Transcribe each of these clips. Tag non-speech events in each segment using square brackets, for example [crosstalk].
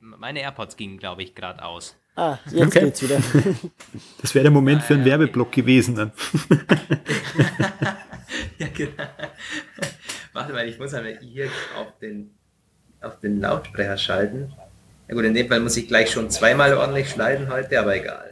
Meine AirPods gingen, glaube ich, gerade aus. Ah, jetzt okay. geht's wieder. [laughs] Das wäre der Moment ah, für einen ja, Werbeblock okay. gewesen dann. [laughs] ja, genau. [laughs] Warte mal, ich muss einmal hier auf den, auf den Lautsprecher schalten. Ja gut, in dem Fall muss ich gleich schon zweimal ordentlich schneiden heute, aber egal.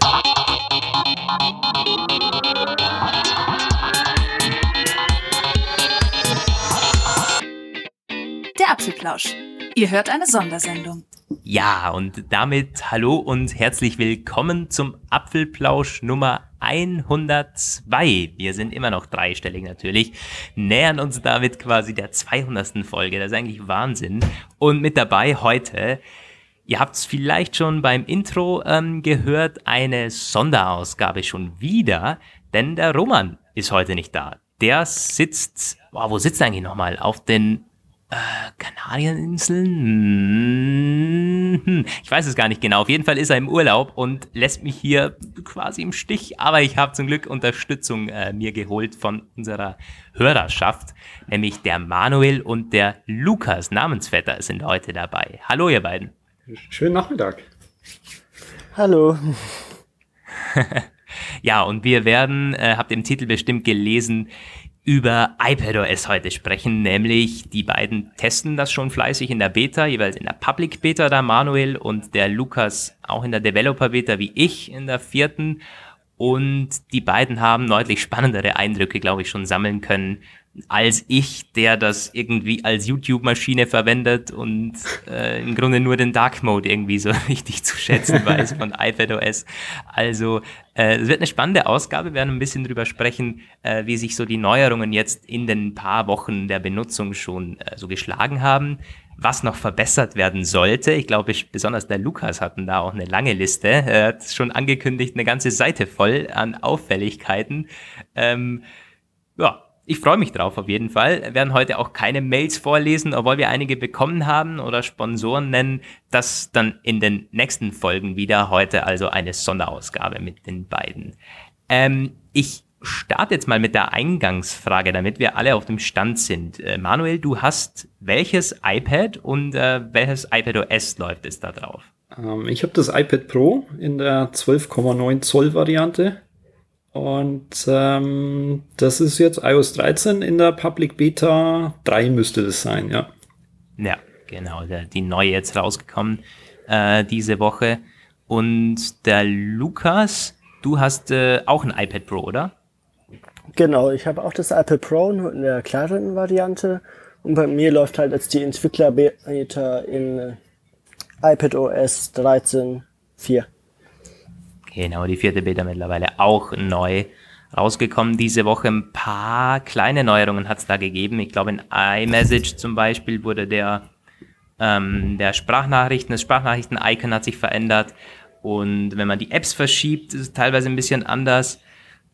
Der Apfelplausch. Ihr hört eine Sondersendung. Ja, und damit hallo und herzlich willkommen zum Apfelplausch Nummer 102. Wir sind immer noch dreistellig natürlich, nähern uns damit quasi der 200. Folge. Das ist eigentlich Wahnsinn. Und mit dabei heute Ihr habt es vielleicht schon beim Intro ähm, gehört, eine Sonderausgabe schon wieder, denn der Roman ist heute nicht da. Der sitzt, wow, wo sitzt er eigentlich nochmal? Auf den äh, Kanarieninseln? Hm, ich weiß es gar nicht genau. Auf jeden Fall ist er im Urlaub und lässt mich hier quasi im Stich. Aber ich habe zum Glück Unterstützung äh, mir geholt von unserer Hörerschaft, nämlich der Manuel und der Lukas Namensvetter sind heute dabei. Hallo ihr beiden. Schönen Nachmittag. Hallo. [laughs] ja, und wir werden, äh, habt im Titel bestimmt gelesen, über iPadOS heute sprechen, nämlich die beiden testen das schon fleißig in der Beta, jeweils in der Public Beta, der Manuel und der Lukas auch in der Developer Beta wie ich in der vierten. Und die beiden haben deutlich spannendere Eindrücke, glaube ich, schon sammeln können als ich, der das irgendwie als YouTube-Maschine verwendet und äh, im Grunde nur den Dark Mode irgendwie so [laughs] richtig zu schätzen weiß [laughs] von iPadOS. Also es wird eine spannende Ausgabe. Wir werden ein bisschen drüber sprechen, äh, wie sich so die Neuerungen jetzt in den paar Wochen der Benutzung schon äh, so geschlagen haben. Was noch verbessert werden sollte. Ich glaube, besonders der Lukas hatten da auch eine lange Liste. Er hat schon angekündigt, eine ganze Seite voll an Auffälligkeiten. Ähm, ja, ich freue mich drauf auf jeden Fall. Wir werden heute auch keine Mails vorlesen, obwohl wir einige bekommen haben oder Sponsoren nennen. Das dann in den nächsten Folgen wieder. Heute also eine Sonderausgabe mit den beiden. Ähm, ich starte jetzt mal mit der Eingangsfrage, damit wir alle auf dem Stand sind. Äh, Manuel, du hast welches iPad und äh, welches iPad OS läuft es da drauf? Ähm, ich habe das iPad Pro in der 12,9 Zoll Variante. Und ähm, das ist jetzt iOS 13 in der Public Beta 3 müsste das sein, ja. Ja, genau, der, die neue jetzt rausgekommen äh, diese Woche. Und der Lukas, du hast äh, auch ein iPad Pro, oder? Genau, ich habe auch das iPad Pro nur in der kleineren Variante. Und bei mir läuft halt jetzt die Entwickler-Beta in iPad OS 13.4. Genau, die vierte Beta mittlerweile auch neu rausgekommen diese Woche. Ein paar kleine Neuerungen hat es da gegeben. Ich glaube, in iMessage zum Beispiel wurde der, ähm, der Sprachnachrichten, das Sprachnachrichten-Icon hat sich verändert. Und wenn man die Apps verschiebt, ist es teilweise ein bisschen anders.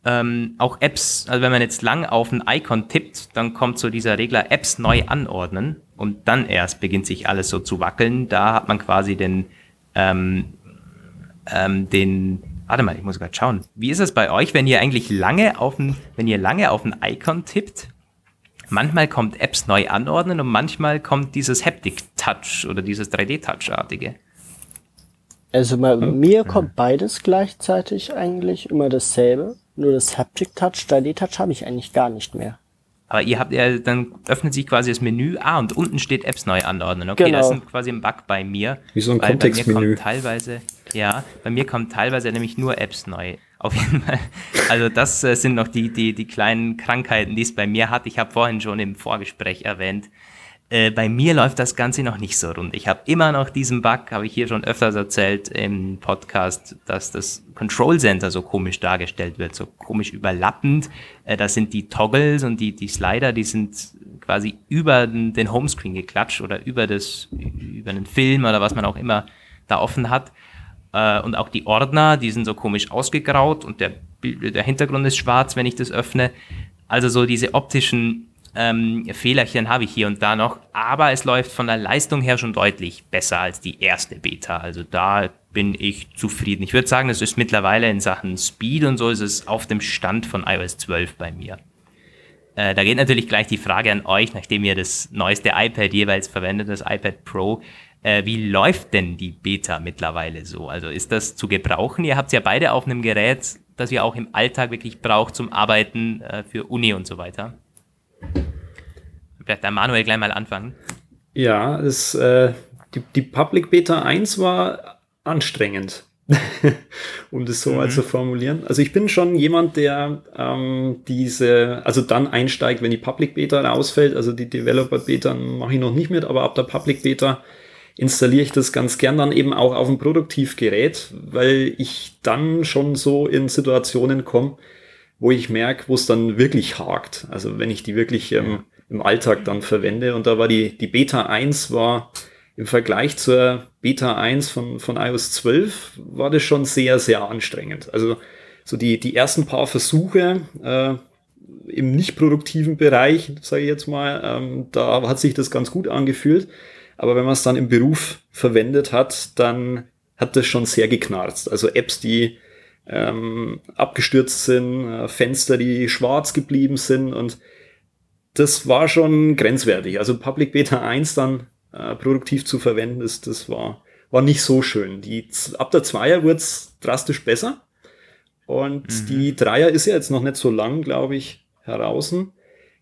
Ähm, auch Apps, also wenn man jetzt lang auf ein Icon tippt, dann kommt so dieser Regler Apps neu anordnen und dann erst beginnt sich alles so zu wackeln. Da hat man quasi den, ähm, ähm, den, warte mal, ich muss gerade schauen. Wie ist es bei euch, wenn ihr eigentlich lange auf ein, wenn ihr lange auf ein Icon tippt? Manchmal kommt Apps neu anordnen und manchmal kommt dieses Haptic Touch oder dieses 3D Touch-artige. Also bei hm. mir kommt beides gleichzeitig eigentlich immer dasselbe. Nur das Haptic Touch, 3D Touch habe ich eigentlich gar nicht mehr. Aber ihr habt ja, dann öffnet sich quasi das Menü, ah, und unten steht Apps neu anordnen. Okay, genau. das ist quasi ein Bug bei mir. Wie so ein Kontextmenü. Teilweise, ja, bei mir kommen teilweise nämlich nur Apps neu. Auf jeden Fall. Also das äh, sind noch die, die, die kleinen Krankheiten, die es bei mir hat. Ich habe vorhin schon im Vorgespräch erwähnt, äh, bei mir läuft das Ganze noch nicht so rund. Ich habe immer noch diesen Bug, habe ich hier schon öfters erzählt im Podcast, dass das Control Center so komisch dargestellt wird, so komisch überlappend. Äh, das sind die Toggles und die, die Slider, die sind quasi über den, Homescreen geklatscht oder über das, über einen Film oder was man auch immer da offen hat. Äh, und auch die Ordner, die sind so komisch ausgegraut und der, der Hintergrund ist schwarz, wenn ich das öffne. Also so diese optischen ähm, Fehlerchen habe ich hier und da noch, aber es läuft von der Leistung her schon deutlich besser als die erste Beta. Also da bin ich zufrieden. Ich würde sagen, es ist mittlerweile in Sachen Speed und so ist es auf dem Stand von iOS 12 bei mir. Äh, da geht natürlich gleich die Frage an euch, nachdem ihr das neueste iPad jeweils verwendet, das iPad Pro. Äh, wie läuft denn die Beta mittlerweile so? Also ist das zu gebrauchen? Ihr habt ja beide auf einem Gerät, das ihr auch im Alltag wirklich braucht zum Arbeiten äh, für Uni und so weiter. Vielleicht der Manuel gleich mal anfangen. Ja, es, äh, die, die Public Beta 1 war anstrengend. [laughs] um das so mhm. mal zu formulieren. Also ich bin schon jemand, der ähm, diese, also dann einsteigt, wenn die Public Beta rausfällt. Also die Developer Beta mache ich noch nicht mit, aber ab der Public Beta installiere ich das ganz gern dann eben auch auf dem Produktivgerät, weil ich dann schon so in Situationen komme, wo ich merke, wo es dann wirklich hakt. Also wenn ich die wirklich ähm, im Alltag dann verwende. Und da war die, die Beta 1 war im Vergleich zur Beta 1 von, von iOS 12 war das schon sehr, sehr anstrengend. Also so die, die ersten paar Versuche äh, im nicht produktiven Bereich, sage ich jetzt mal, ähm, da hat sich das ganz gut angefühlt. Aber wenn man es dann im Beruf verwendet hat, dann hat das schon sehr geknarzt. Also Apps, die ähm, abgestürzt sind, äh, Fenster, die schwarz geblieben sind und das war schon grenzwertig. Also Public Beta 1 dann äh, produktiv zu verwenden, das, das war, war nicht so schön. Die, ab der Zweier wurde es drastisch besser. Und mhm. die Dreier ist ja jetzt noch nicht so lang, glaube ich, heraus.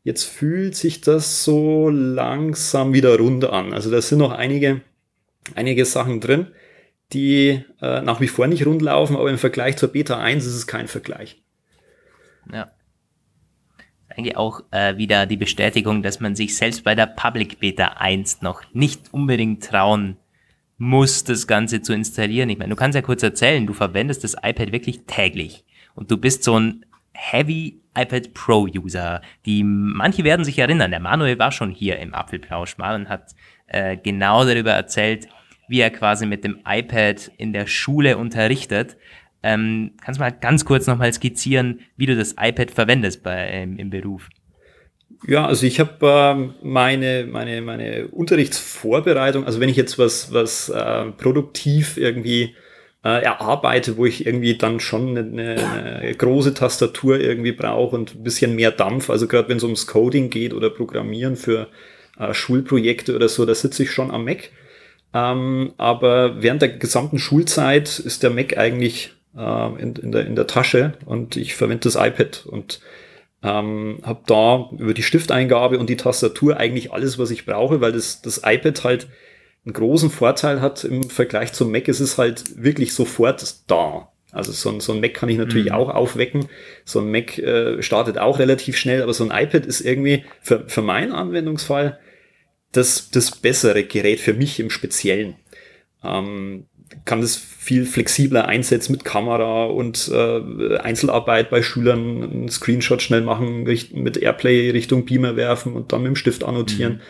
Jetzt fühlt sich das so langsam wieder rund an. Also da sind noch einige, einige Sachen drin, die äh, nach wie vor nicht rund laufen, aber im Vergleich zur Beta 1 ist es kein Vergleich. Ja eigentlich auch äh, wieder die Bestätigung, dass man sich selbst bei der Public Beta 1 noch nicht unbedingt trauen muss, das Ganze zu installieren. Ich meine, du kannst ja kurz erzählen, du verwendest das iPad wirklich täglich und du bist so ein Heavy iPad Pro User. Die manche werden sich erinnern, der Manuel war schon hier im Apfelplausch mal und hat äh, genau darüber erzählt, wie er quasi mit dem iPad in der Schule unterrichtet. Ähm, kannst du mal ganz kurz nochmal skizzieren, wie du das iPad verwendest bei, ähm, im Beruf? Ja, also ich habe ähm, meine, meine, meine Unterrichtsvorbereitung, also wenn ich jetzt was, was äh, produktiv irgendwie äh, erarbeite, wo ich irgendwie dann schon eine, eine große Tastatur irgendwie brauche und ein bisschen mehr Dampf, also gerade wenn es ums Coding geht oder Programmieren für äh, Schulprojekte oder so, da sitze ich schon am Mac. Ähm, aber während der gesamten Schulzeit ist der Mac eigentlich äh, in, in, der, in der Tasche und ich verwende das iPad und ähm, habe da über die Stifteingabe und die Tastatur eigentlich alles, was ich brauche, weil das, das iPad halt einen großen Vorteil hat im Vergleich zum Mac. Es ist halt wirklich sofort da. Also so ein, so ein Mac kann ich natürlich mhm. auch aufwecken. So ein Mac äh, startet auch relativ schnell, aber so ein iPad ist irgendwie für, für meinen Anwendungsfall das, das bessere Gerät für mich im Speziellen. Ähm, kann das viel flexibler einsetzen mit Kamera und äh, Einzelarbeit bei Schülern, einen Screenshot schnell machen, mit Airplay Richtung Beamer werfen und dann mit dem Stift annotieren. Mhm.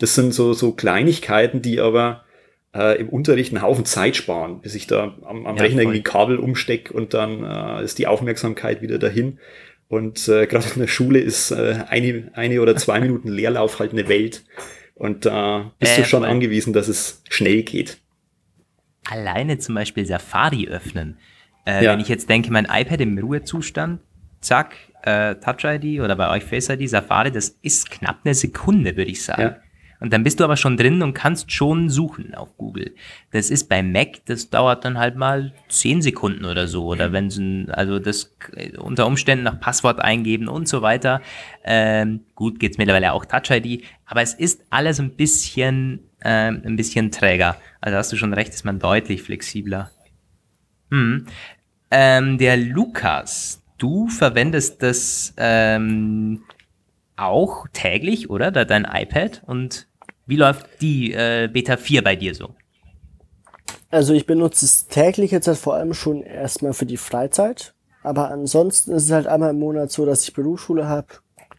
Das sind so, so Kleinigkeiten, die aber äh, im Unterricht einen Haufen Zeit sparen, bis ich da am, am ja, Rechner irgendwie Kabel umstecke und dann äh, ist die Aufmerksamkeit wieder dahin. Und äh, [laughs] gerade in der Schule ist äh, eine, eine oder zwei [laughs] Minuten Leerlauf halt eine Welt. Und da äh, bist du schon angewiesen, dass es schnell geht alleine zum Beispiel Safari öffnen. Äh, ja. Wenn ich jetzt denke, mein iPad im Ruhezustand, zack, äh, Touch ID oder bei euch Face ID, Safari, das ist knapp eine Sekunde, würde ich sagen. Ja. Und dann bist du aber schon drin und kannst schon suchen auf Google. Das ist bei Mac, das dauert dann halt mal zehn Sekunden oder so. Oder wenn sie, also das unter Umständen nach Passwort eingeben und so weiter. Ähm, gut, geht's mittlerweile auch Touch ID. Aber es ist alles ein bisschen, ähm, ein bisschen träger. Also hast du schon recht, ist man deutlich flexibler. Hm. Ähm, der Lukas, du verwendest das ähm, auch täglich, oder? Dein iPad und wie läuft die äh, Beta 4 bei dir so? Also ich benutze es täglich jetzt halt vor allem schon erstmal für die Freizeit. Aber ansonsten ist es halt einmal im Monat so, dass ich Berufsschule habe.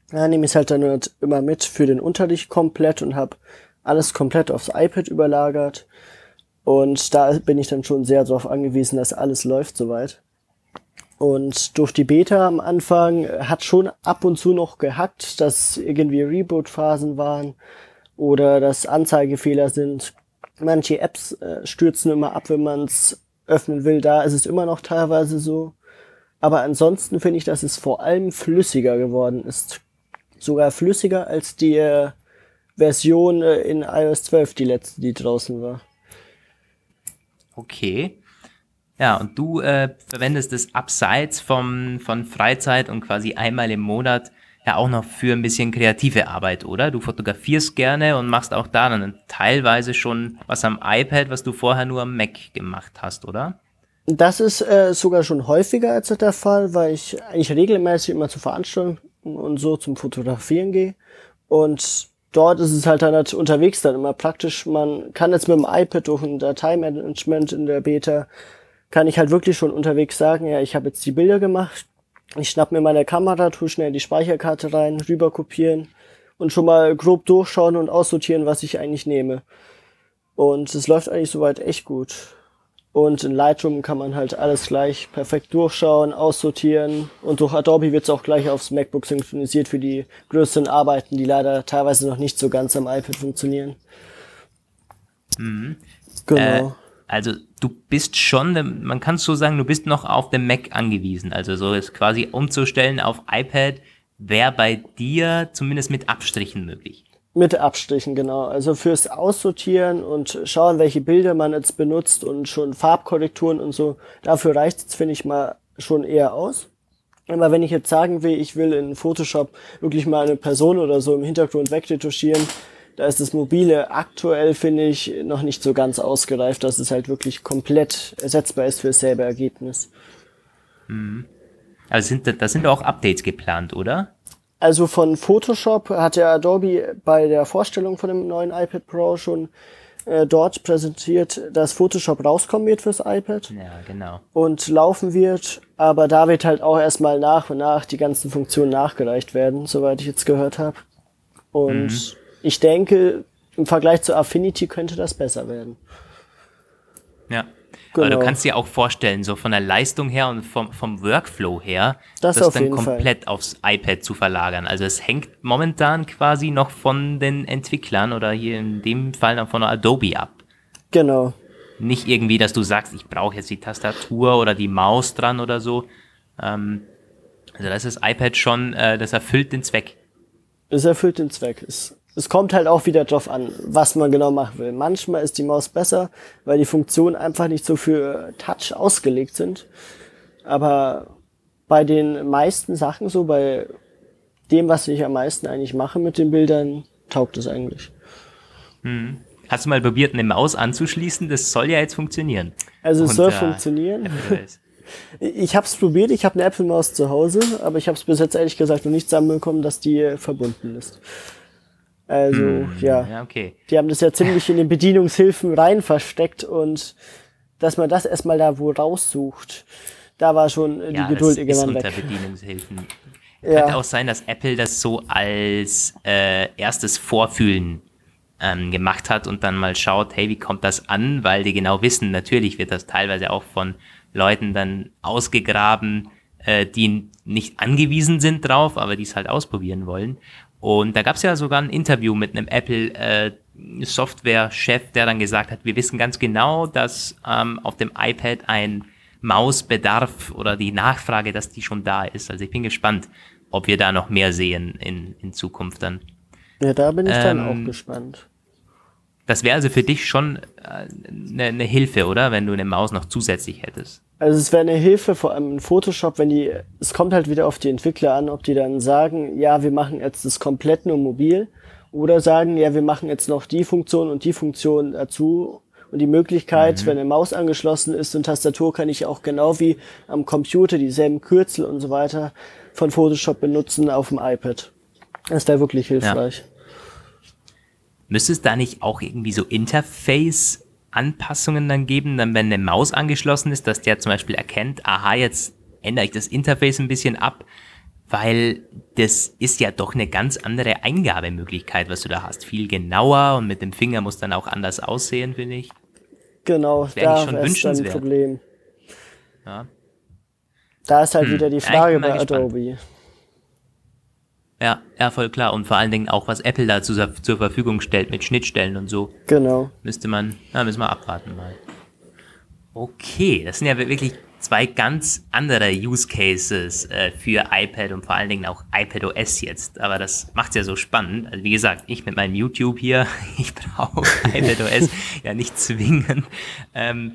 Da nehme ich es halt dann halt immer mit für den Unterricht komplett und habe alles komplett aufs iPad überlagert. Und da bin ich dann schon sehr darauf angewiesen, dass alles läuft soweit. Und durch die Beta am Anfang hat schon ab und zu noch gehackt, dass irgendwie Reboot-Phasen waren oder dass Anzeigefehler sind. Manche Apps äh, stürzen immer ab, wenn man es öffnen will. Da ist es immer noch teilweise so. Aber ansonsten finde ich, dass es vor allem flüssiger geworden ist. Sogar flüssiger als die äh, Version äh, in iOS 12, die letzte, die draußen war. Okay. Ja, und du äh, verwendest es abseits vom, von Freizeit und quasi einmal im Monat ja auch noch für ein bisschen kreative Arbeit, oder? Du fotografierst gerne und machst auch da dann teilweise schon was am iPad, was du vorher nur am Mac gemacht hast, oder? Das ist äh, sogar schon häufiger als der Fall, weil ich eigentlich regelmäßig immer zu Veranstaltungen und so zum Fotografieren gehe. Und dort ist es halt dann halt unterwegs dann immer praktisch. Man kann jetzt mit dem iPad durch ein Dateimanagement in der Beta, kann ich halt wirklich schon unterwegs sagen, ja, ich habe jetzt die Bilder gemacht, ich schnapp mir meine Kamera, tue schnell die Speicherkarte rein, rüber kopieren und schon mal grob durchschauen und aussortieren, was ich eigentlich nehme. Und es läuft eigentlich soweit echt gut. Und in Lightroom kann man halt alles gleich perfekt durchschauen, aussortieren. Und durch Adobe wird es auch gleich aufs MacBook synchronisiert für die größeren Arbeiten, die leider teilweise noch nicht so ganz am iPad funktionieren. Mhm. Genau. Äh, also du bist schon, man kann so sagen, du bist noch auf dem Mac angewiesen. Also so ist quasi umzustellen auf iPad wäre bei dir zumindest mit Abstrichen möglich. Mit Abstrichen, genau. Also fürs Aussortieren und schauen, welche Bilder man jetzt benutzt und schon Farbkorrekturen und so, dafür reicht es, finde ich mal, schon eher aus. Aber wenn ich jetzt sagen will, ich will in Photoshop wirklich mal eine Person oder so im Hintergrund wegretuschieren, da ist das Mobile aktuell, finde ich, noch nicht so ganz ausgereift, dass es halt wirklich komplett ersetzbar ist für dasselbe Ergebnis. Mhm. Also sind, da sind auch Updates geplant, oder? Also von Photoshop hat der Adobe bei der Vorstellung von dem neuen iPad Pro schon äh, dort präsentiert, dass Photoshop rauskommen wird fürs iPad. Ja, genau. Und laufen wird, aber da wird halt auch erstmal nach und nach die ganzen Funktionen nachgereicht werden, soweit ich jetzt gehört habe. Und mhm. Ich denke, im Vergleich zu Affinity könnte das besser werden. Ja, Genau. Aber du kannst dir auch vorstellen, so von der Leistung her und vom, vom Workflow her, das, das dann komplett Fall. aufs iPad zu verlagern. Also es hängt momentan quasi noch von den Entwicklern oder hier in dem Fall noch von Adobe ab. Genau. Nicht irgendwie, dass du sagst, ich brauche jetzt die Tastatur oder die Maus dran oder so. Ähm, also das ist iPad schon, äh, das erfüllt den Zweck. Es erfüllt den Zweck. Es es kommt halt auch wieder drauf an, was man genau machen will. Manchmal ist die Maus besser, weil die Funktionen einfach nicht so für Touch ausgelegt sind. Aber bei den meisten Sachen, so bei dem, was ich am meisten eigentlich mache mit den Bildern, taugt es eigentlich. Hm. Hast du mal probiert, eine Maus anzuschließen? Das soll ja jetzt funktionieren. Also es soll äh, funktionieren. [laughs] Ich habe es probiert, ich habe eine Apple-Maus zu Hause, aber ich habe es bis jetzt ehrlich gesagt noch nicht zusammenbekommen, dass die verbunden ist. Also, hm, ja. ja okay. Die haben das ja ziemlich in den Bedienungshilfen rein versteckt und dass man das erstmal da wo raussucht, da war schon äh, die ja, Geduld das irgendwann ist unter weg. Bedienungshilfen. [laughs] Ja. Könnte auch sein, dass Apple das so als äh, erstes Vorfühlen ähm, gemacht hat und dann mal schaut, hey, wie kommt das an? Weil die genau wissen, natürlich wird das teilweise auch von Leuten dann ausgegraben, äh, die nicht angewiesen sind drauf, aber die es halt ausprobieren wollen. Und da gab es ja sogar ein Interview mit einem Apple äh, Software-Chef, der dann gesagt hat, wir wissen ganz genau, dass ähm, auf dem iPad ein Mausbedarf oder die Nachfrage, dass die schon da ist. Also ich bin gespannt, ob wir da noch mehr sehen in, in Zukunft dann. Ja, da bin ich ähm, dann auch gespannt. Das wäre also für dich schon eine äh, ne Hilfe, oder? Wenn du eine Maus noch zusätzlich hättest. Also es wäre eine Hilfe, vor allem in Photoshop, wenn die, es kommt halt wieder auf die Entwickler an, ob die dann sagen, ja, wir machen jetzt das komplett nur mobil oder sagen, ja, wir machen jetzt noch die Funktion und die Funktion dazu und die Möglichkeit, mhm. wenn eine Maus angeschlossen ist und Tastatur, kann ich auch genau wie am Computer dieselben Kürzel und so weiter von Photoshop benutzen auf dem iPad. Das wäre wirklich hilfreich. Ja. Müsste es da nicht auch irgendwie so Interface Anpassungen dann geben, dann wenn eine Maus angeschlossen ist, dass der zum Beispiel erkennt, aha, jetzt ändere ich das Interface ein bisschen ab, weil das ist ja doch eine ganz andere Eingabemöglichkeit, was du da hast. Viel genauer und mit dem Finger muss dann auch anders aussehen, finde ich. Genau, das da schon ist ein Problem. Ja. Da ist halt hm. wieder die Frage bei Adobe. Ja, voll klar. Und vor allen Dingen auch, was Apple da zu, zur Verfügung stellt mit Schnittstellen und so. Genau. Müsste man, na, müssen wir abwarten mal. Okay, das sind ja wirklich zwei ganz andere Use Cases äh, für iPad und vor allen Dingen auch iPad OS jetzt. Aber das macht's ja so spannend. Also wie gesagt, ich mit meinem YouTube hier, [laughs] ich brauche iPad [laughs] OS ja nicht zwingend. Ähm,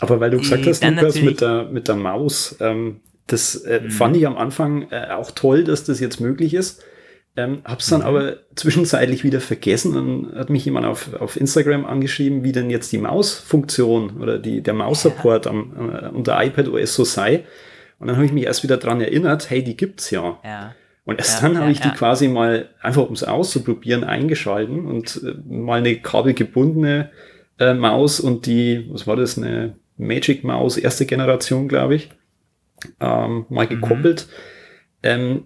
Aber weil du gesagt hast, Lukas, mit der, mit der Maus, ähm, das äh, mhm. fand ich am Anfang äh, auch toll, dass das jetzt möglich ist. Ähm, hab's dann mhm. aber zwischenzeitlich wieder vergessen und hat mich jemand auf, auf Instagram angeschrieben, wie denn jetzt die Mausfunktion oder die, der Maus-Support ja. äh, unter iPad OS so sei. Und dann habe ich mich erst wieder dran erinnert, hey, die gibt's ja. ja. Und erst ja, dann habe ich die quasi mal einfach, um es auszuprobieren, eingeschalten und äh, mal eine kabelgebundene äh, Maus und die, was war das, eine Magic Maus erste Generation, glaube ich, ähm, mal mhm. gekoppelt. Mhm. Ähm,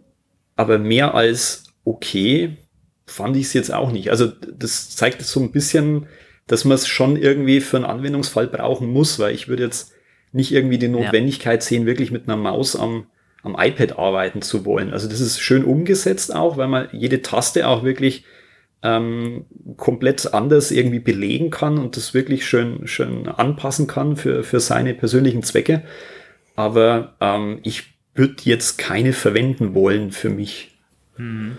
aber mehr als okay fand ich es jetzt auch nicht. Also das zeigt so ein bisschen, dass man es schon irgendwie für einen Anwendungsfall brauchen muss, weil ich würde jetzt nicht irgendwie die Notwendigkeit ja. sehen, wirklich mit einer Maus am, am iPad arbeiten zu wollen. Also das ist schön umgesetzt auch, weil man jede Taste auch wirklich ähm, komplett anders irgendwie belegen kann und das wirklich schön, schön anpassen kann für, für seine persönlichen Zwecke. Aber ähm, ich würde jetzt keine verwenden wollen für mich. Mhm.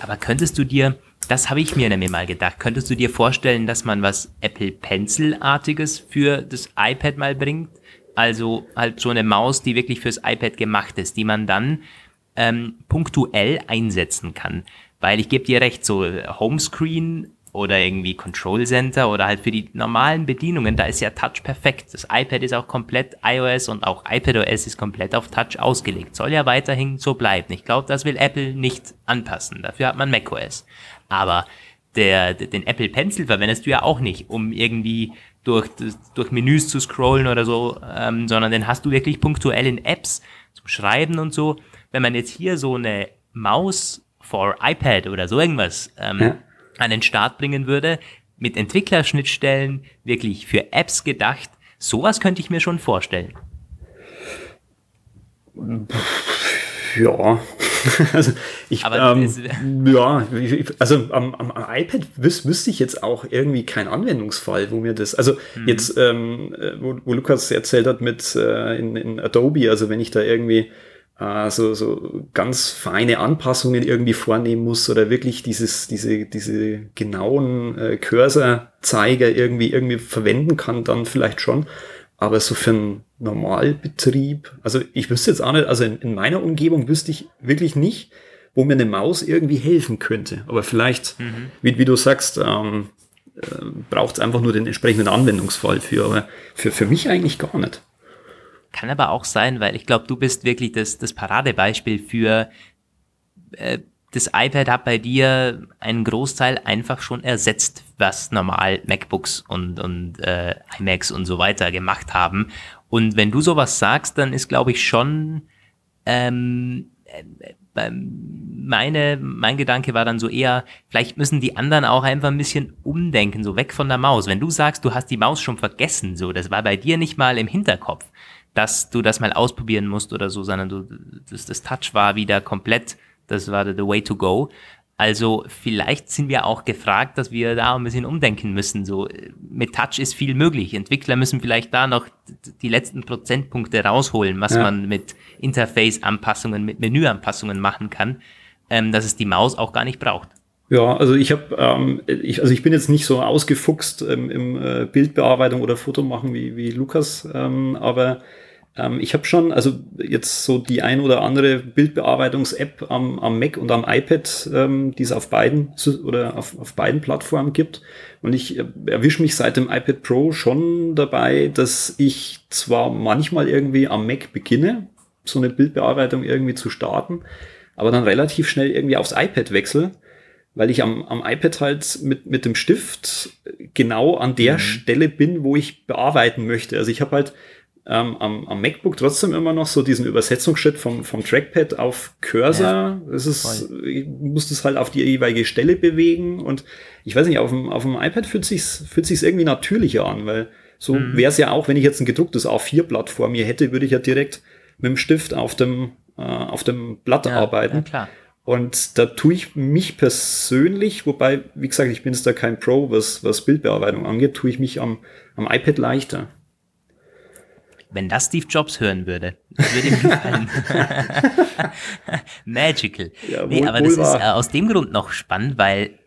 Aber könntest du dir, das habe ich mir nämlich mal gedacht, könntest du dir vorstellen, dass man was Apple Pencil-artiges für das iPad mal bringt? Also halt so eine Maus, die wirklich fürs iPad gemacht ist, die man dann ähm, punktuell einsetzen kann. Weil ich gebe dir recht, so Homescreen oder irgendwie Control Center oder halt für die normalen Bedienungen, da ist ja Touch perfekt. Das iPad ist auch komplett iOS und auch iPadOS ist komplett auf Touch ausgelegt. Soll ja weiterhin so bleiben. Ich glaube, das will Apple nicht anpassen. Dafür hat man macOS. Aber der, den Apple Pencil verwendest du ja auch nicht, um irgendwie durch, durch Menüs zu scrollen oder so, ähm, sondern den hast du wirklich punktuell in Apps zum Schreiben und so. Wenn man jetzt hier so eine Maus for iPad oder so irgendwas ähm, ja an den Start bringen würde, mit Entwicklerschnittstellen, wirklich für Apps gedacht. Sowas könnte ich mir schon vorstellen. Ja, [laughs] also ich, ähm, ja, also am, am, am iPad wüs wüsste ich jetzt auch irgendwie keinen Anwendungsfall, wo mir das, also mhm. jetzt, ähm, wo, wo Lukas erzählt hat mit äh, in, in Adobe, also wenn ich da irgendwie äh, so, so ganz feine Anpassungen irgendwie vornehmen muss oder wirklich dieses, diese, diese genauen äh, Cursor-Zeiger irgendwie, irgendwie verwenden kann, dann vielleicht schon. Aber so für einen Normalbetrieb, also ich wüsste jetzt auch nicht, also in, in meiner Umgebung wüsste ich wirklich nicht, wo mir eine Maus irgendwie helfen könnte. Aber vielleicht, mhm. wie, wie du sagst, ähm, äh, braucht es einfach nur den entsprechenden Anwendungsfall für, aber für, für mich eigentlich gar nicht. Kann aber auch sein, weil ich glaube, du bist wirklich das, das Paradebeispiel für äh, das iPad hat bei dir einen Großteil einfach schon ersetzt, was normal MacBooks und, und äh, iMacs und so weiter gemacht haben. Und wenn du sowas sagst, dann ist, glaube ich, schon ähm, äh, meine, mein Gedanke war dann so eher, vielleicht müssen die anderen auch einfach ein bisschen umdenken, so weg von der Maus. Wenn du sagst, du hast die Maus schon vergessen, so, das war bei dir nicht mal im Hinterkopf, dass du das mal ausprobieren musst oder so, sondern du, das, das Touch war wieder komplett, das war the way to go. Also vielleicht sind wir auch gefragt, dass wir da ein bisschen umdenken müssen. So mit Touch ist viel möglich. Entwickler müssen vielleicht da noch die letzten Prozentpunkte rausholen, was ja. man mit Interface-Anpassungen, mit Menü-Anpassungen machen kann, ähm, dass es die Maus auch gar nicht braucht. Ja, also ich habe, ähm, ich, also ich bin jetzt nicht so ausgefuchst ähm, im äh, Bildbearbeitung oder Fotomachen wie, wie Lukas, ähm, aber ähm, ich habe schon, also jetzt so die ein oder andere Bildbearbeitungs-App am, am Mac und am iPad, ähm, die es auf beiden oder auf, auf beiden Plattformen gibt. Und ich äh, erwische mich seit dem iPad Pro schon dabei, dass ich zwar manchmal irgendwie am Mac beginne, so eine Bildbearbeitung irgendwie zu starten, aber dann relativ schnell irgendwie aufs iPad wechsle weil ich am, am iPad halt mit, mit dem Stift genau an der mhm. Stelle bin, wo ich bearbeiten möchte. Also ich habe halt ähm, am, am MacBook trotzdem immer noch so diesen Übersetzungsschritt vom, vom Trackpad auf Cursor. Ja, es ist, ich muss das halt auf die jeweilige Stelle bewegen und ich weiß nicht, auf dem, auf dem iPad fühlt sich's, fühlt sich's irgendwie natürlicher an, weil so mhm. wäre es ja auch, wenn ich jetzt ein gedrucktes A4-Blatt vor mir hätte, würde ich ja direkt mit dem Stift auf dem, äh, auf dem Blatt ja, arbeiten. Ja, klar. Und da tue ich mich persönlich, wobei, wie gesagt, ich bin jetzt da kein Pro, was, was Bildbearbeitung angeht, tue ich mich am, am iPad leichter. Wenn das Steve Jobs hören würde, würde ihm gefallen. [laughs] Magical. Ja, nee, aber das ist äh, aus dem Grund noch spannend, weil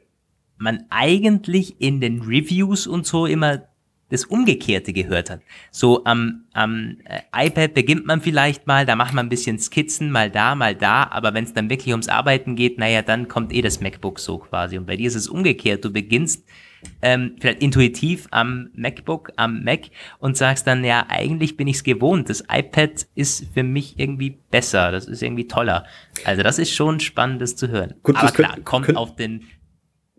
man eigentlich in den Reviews und so immer das Umgekehrte gehört hat. So am, am äh, iPad beginnt man vielleicht mal, da macht man ein bisschen Skizzen, mal da, mal da, aber wenn es dann wirklich ums Arbeiten geht, naja, dann kommt eh das MacBook so quasi. Und bei dir ist es umgekehrt. Du beginnst ähm, vielleicht intuitiv am MacBook, am Mac und sagst dann, ja, eigentlich bin ich es gewohnt. Das iPad ist für mich irgendwie besser, das ist irgendwie toller. Also das ist schon spannend, das zu hören. Gut, aber klar, könnt- kommt könnt- auf den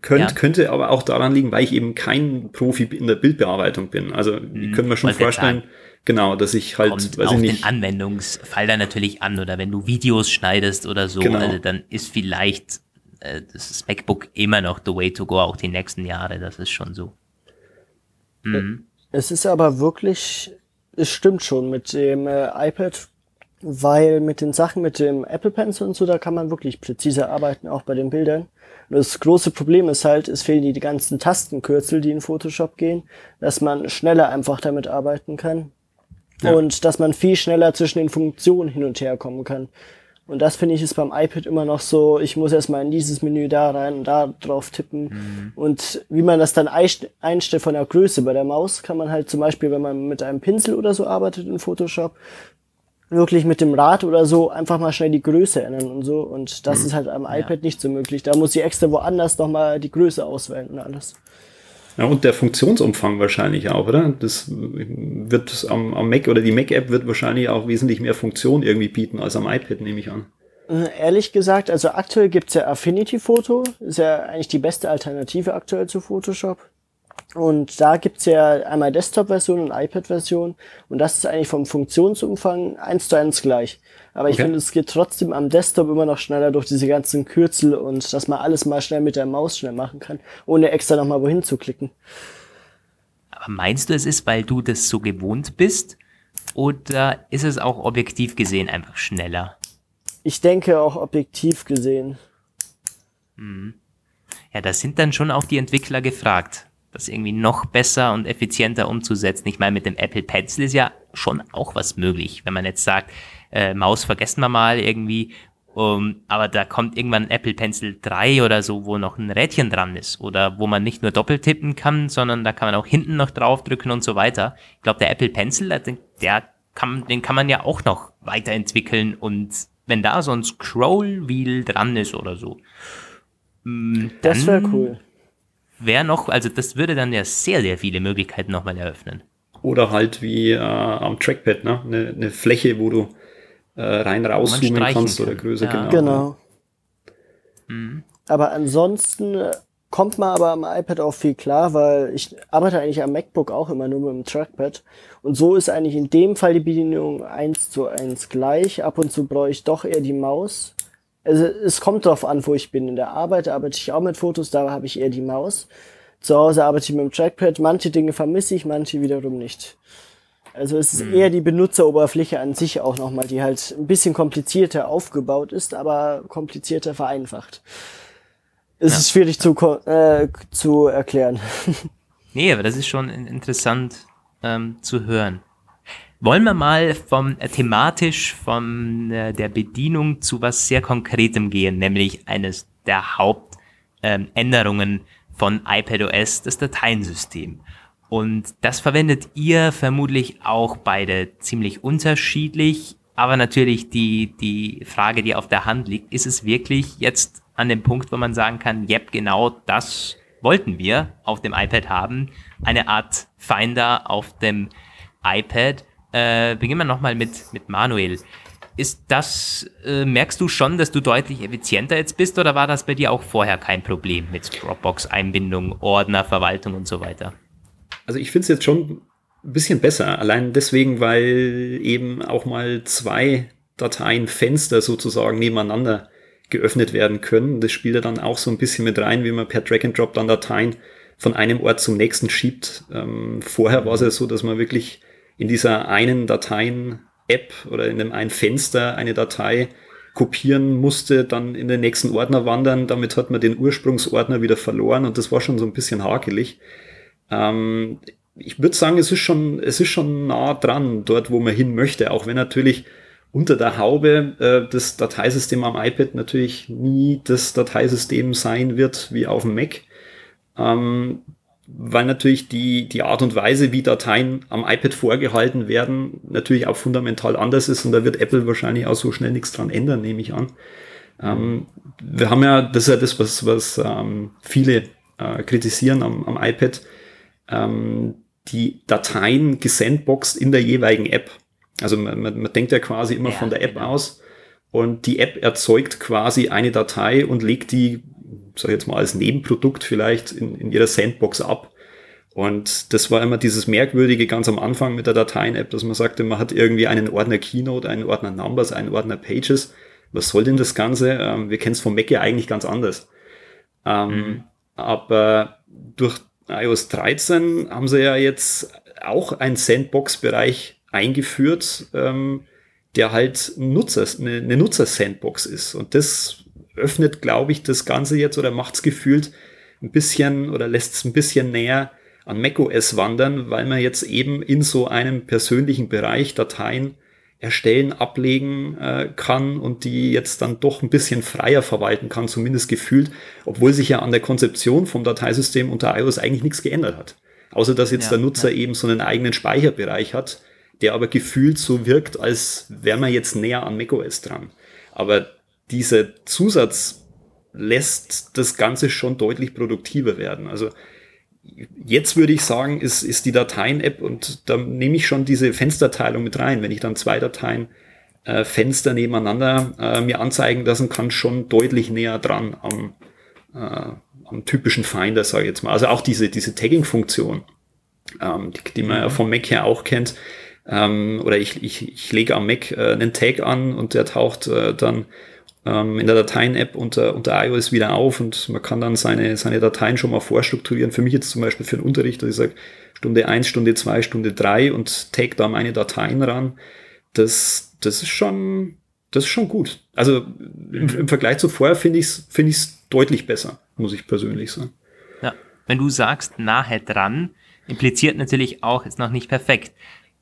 Könnt, Ja. Könnte aber auch daran liegen, weil ich eben kein Profi in der Bildbearbeitung bin. Also ich könnte mir schon Hm, vorstellen, genau, dass ich halt, kommt weiß auf ich den nicht, Anwendungsfall dann natürlich an oder wenn du Videos schneidest oder so, Genau. also dann ist vielleicht äh, das MacBook immer noch the way to go, auch die nächsten Jahre, das ist schon so. Mhm. Es ist aber wirklich, es stimmt schon mit dem äh, iPad, weil mit den Sachen, mit dem Apple Pencil und so, da kann man wirklich präzise arbeiten, auch bei den Bildern. Und das große Problem ist halt, es fehlen die, die ganzen Tastenkürzel, die in Photoshop gehen, dass man schneller einfach damit arbeiten kann. Ja. Und dass man viel schneller zwischen den Funktionen hin und her kommen kann. Und das finde ich ist beim iPad immer noch so, ich muss erstmal in dieses Menü da rein und da drauf tippen. Und wie man das dann einst- einstellt von der Größe bei der Maus, kann man halt zum Beispiel, wenn man mit einem Pinsel oder so arbeitet in Photoshop, wirklich mit dem Rad oder so einfach mal schnell die Größe ändern und so. Und das ist halt am iPad nicht so möglich. Da muss ich extra woanders nochmal die Größe auswählen und alles. Ja, und der Funktionsumfang wahrscheinlich auch, oder? Das wird am, am Mac oder die Mac-App wird wahrscheinlich auch wesentlich mehr Funktion irgendwie bieten als am iPad, nehme ich an. Äh, Ehrlich gesagt, also aktuell gibt's ja Affinity Photo, ist ja eigentlich die beste Alternative aktuell zu Photoshop. Und da gibt's ja einmal Desktop-Version und iPad-Version und das ist eigentlich vom Funktionsumfang eins zu eins gleich. Aber ich Okay. finde, es geht trotzdem am Desktop immer noch schneller durch diese ganzen Kürzel und dass man alles mal schnell mit der Maus schnell machen kann, ohne extra nochmal wohin zu klicken. Aber meinst du, es ist, weil du das so gewohnt bist? Oder ist es auch objektiv gesehen einfach schneller? Ich denke auch objektiv gesehen. Ja, da sind dann schon auch die Entwickler gefragt, das irgendwie noch besser und effizienter umzusetzen. Ich meine, mit dem Apple Pencil ist ja schon auch was möglich. Wenn man jetzt sagt, äh, Maus vergessen wir mal irgendwie, um, aber da kommt irgendwann ein Apple Pencil 3 oder so, wo noch ein Rädchen dran ist oder wo man nicht nur doppelt tippen kann, sondern da kann man auch hinten noch draufdrücken und so weiter. Ich glaube, der Apple Pencil, der, der kann, den kann man ja auch noch weiterentwickeln und wenn da so ein Scroll Wheel dran ist oder so, mm, Das wäre dann cool. wäre noch, also das würde dann ja sehr, sehr viele Möglichkeiten nochmal eröffnen. Oder halt wie äh, am Trackpad, ne? Eine, eine Fläche, wo du äh, rein rauszoomen kannst oder kann. größer, Ja. genau. Genau. Aber ansonsten äh, kommt man aber am iPad auch viel klar, weil ich arbeite eigentlich am MacBook auch immer nur mit dem Trackpad. Und so ist eigentlich in dem Fall die Bedienung eins zu eins gleich. Ab und zu brauche ich doch eher die Maus. Also es kommt drauf an, wo ich bin. In der Arbeit arbeite ich auch mit Fotos, da habe ich eher die Maus. Zu Hause arbeite ich mit dem Trackpad. Manche Dinge vermisse ich, manche wiederum nicht. Also es ist eher die Benutzeroberfläche an sich auch nochmal, die halt ein bisschen komplizierter aufgebaut ist, aber komplizierter vereinfacht. Es ist schwierig zu, äh, zu erklären. [laughs] Nee, aber das ist schon in- interessant ähm, zu hören. Wollen wir mal vom äh, thematisch von äh, der Bedienung zu was sehr Konkretem gehen, nämlich eines der Hauptänderungen von iPadOS, das Dateiensystem. Und das verwendet ihr vermutlich auch beide ziemlich unterschiedlich. Aber natürlich die, die Frage, die auf der Hand liegt, ist es wirklich jetzt an dem Punkt, wo man sagen kann, yep, genau das wollten wir auf dem iPad haben. Eine Art Finder auf dem iPad. Äh, beginnen wir nochmal mit, mit Manuel. Ist das, äh, merkst du schon, dass du deutlich effizienter jetzt bist oder war das bei dir auch vorher kein Problem mit Dropbox-Einbindung, Ordner, Verwaltung und so weiter? Also ich finde es jetzt schon ein bisschen besser, allein deswegen, weil eben auch mal zwei Dateienfenster sozusagen nebeneinander geöffnet werden können. Das spielt ja dann auch so ein bisschen mit rein, wie man per Drag and Drop dann Dateien von einem Ort zum nächsten schiebt. Ähm, vorher war es ja so, dass man wirklich in dieser einen Dateien-App oder in dem einen Fenster eine Datei kopieren musste, dann in den nächsten Ordner wandern. Damit hat man den Ursprungsordner wieder verloren und das war schon so ein bisschen hakelig. Ähm, ich würde sagen, es ist schon, es ist schon nah dran, dort, wo man hin möchte, auch wenn natürlich unter der Haube äh, das Dateisystem am iPad natürlich nie das Dateisystem sein wird wie auf dem Mac. Ähm, weil natürlich die, die Art und Weise, wie Dateien am iPad vorgehalten werden, natürlich auch fundamental anders ist und da wird Apple wahrscheinlich auch so schnell nichts dran ändern, nehme ich an. Ähm, wir haben ja, das ist ja das, was, was ähm, viele äh, kritisieren am, am iPad, ähm, die Dateien gesandboxt in der jeweiligen App. Also man, man, man denkt ja quasi immer ja, von der App genau. aus und die App erzeugt quasi eine Datei und legt die, sag ich jetzt mal, als Nebenprodukt vielleicht in, in ihrer Sandbox ab. Und das war immer dieses Merkwürdige ganz am Anfang mit der Dateien-App, dass man sagte, man hat irgendwie einen Ordner Keynote, einen Ordner Numbers, einen Ordner Pages. Was soll denn das Ganze? Ähm, wir kennen es vom Mac ja eigentlich ganz anders. Ähm, mhm. Aber durch iOS 13 haben sie ja jetzt auch einen Sandbox-Bereich eingeführt, ähm, der halt Nutzer, eine, eine Nutzer-Sandbox ist. Und das öffnet, glaube ich, das Ganze jetzt oder macht es gefühlt ein bisschen oder lässt es ein bisschen näher an macOS wandern, weil man jetzt eben in so einem persönlichen Bereich Dateien erstellen, ablegen äh, kann und die jetzt dann doch ein bisschen freier verwalten kann, zumindest gefühlt, obwohl sich ja an der Konzeption vom Dateisystem unter iOS eigentlich nichts geändert hat. Außer dass jetzt ja, der Nutzer ja. eben so einen eigenen Speicherbereich hat, der aber gefühlt so wirkt, als wäre man jetzt näher an macOS dran. Aber dieser Zusatz lässt das Ganze schon deutlich produktiver werden. Also jetzt würde ich sagen, ist, ist die Dateien-App und da nehme ich schon diese Fensterteilung mit rein. Wenn ich dann zwei Dateien äh, Fenster nebeneinander äh, mir anzeigen lassen kann, schon deutlich näher dran am, äh, am typischen Finder, sage ich jetzt mal. Also auch diese, diese Tagging-Funktion, ähm, die, die man ja mhm. vom Mac her auch kennt. Ähm, oder ich, ich, ich lege am Mac äh, einen Tag an und der taucht äh, dann ähm, in der Dateien-App unter, unter iOS wieder auf und man kann dann seine, seine Dateien schon mal vorstrukturieren. Für mich jetzt zum Beispiel für den Unterricht, dass ich sage, Stunde 1, Stunde 2, Stunde 3 und tag da meine Dateien ran. Das, das ist schon, das ist schon gut. Also im, im Vergleich zu vorher finde ich es find ich's deutlich besser, muss ich persönlich sagen. Ja, wenn du sagst nahe dran, impliziert natürlich auch, ist noch nicht perfekt.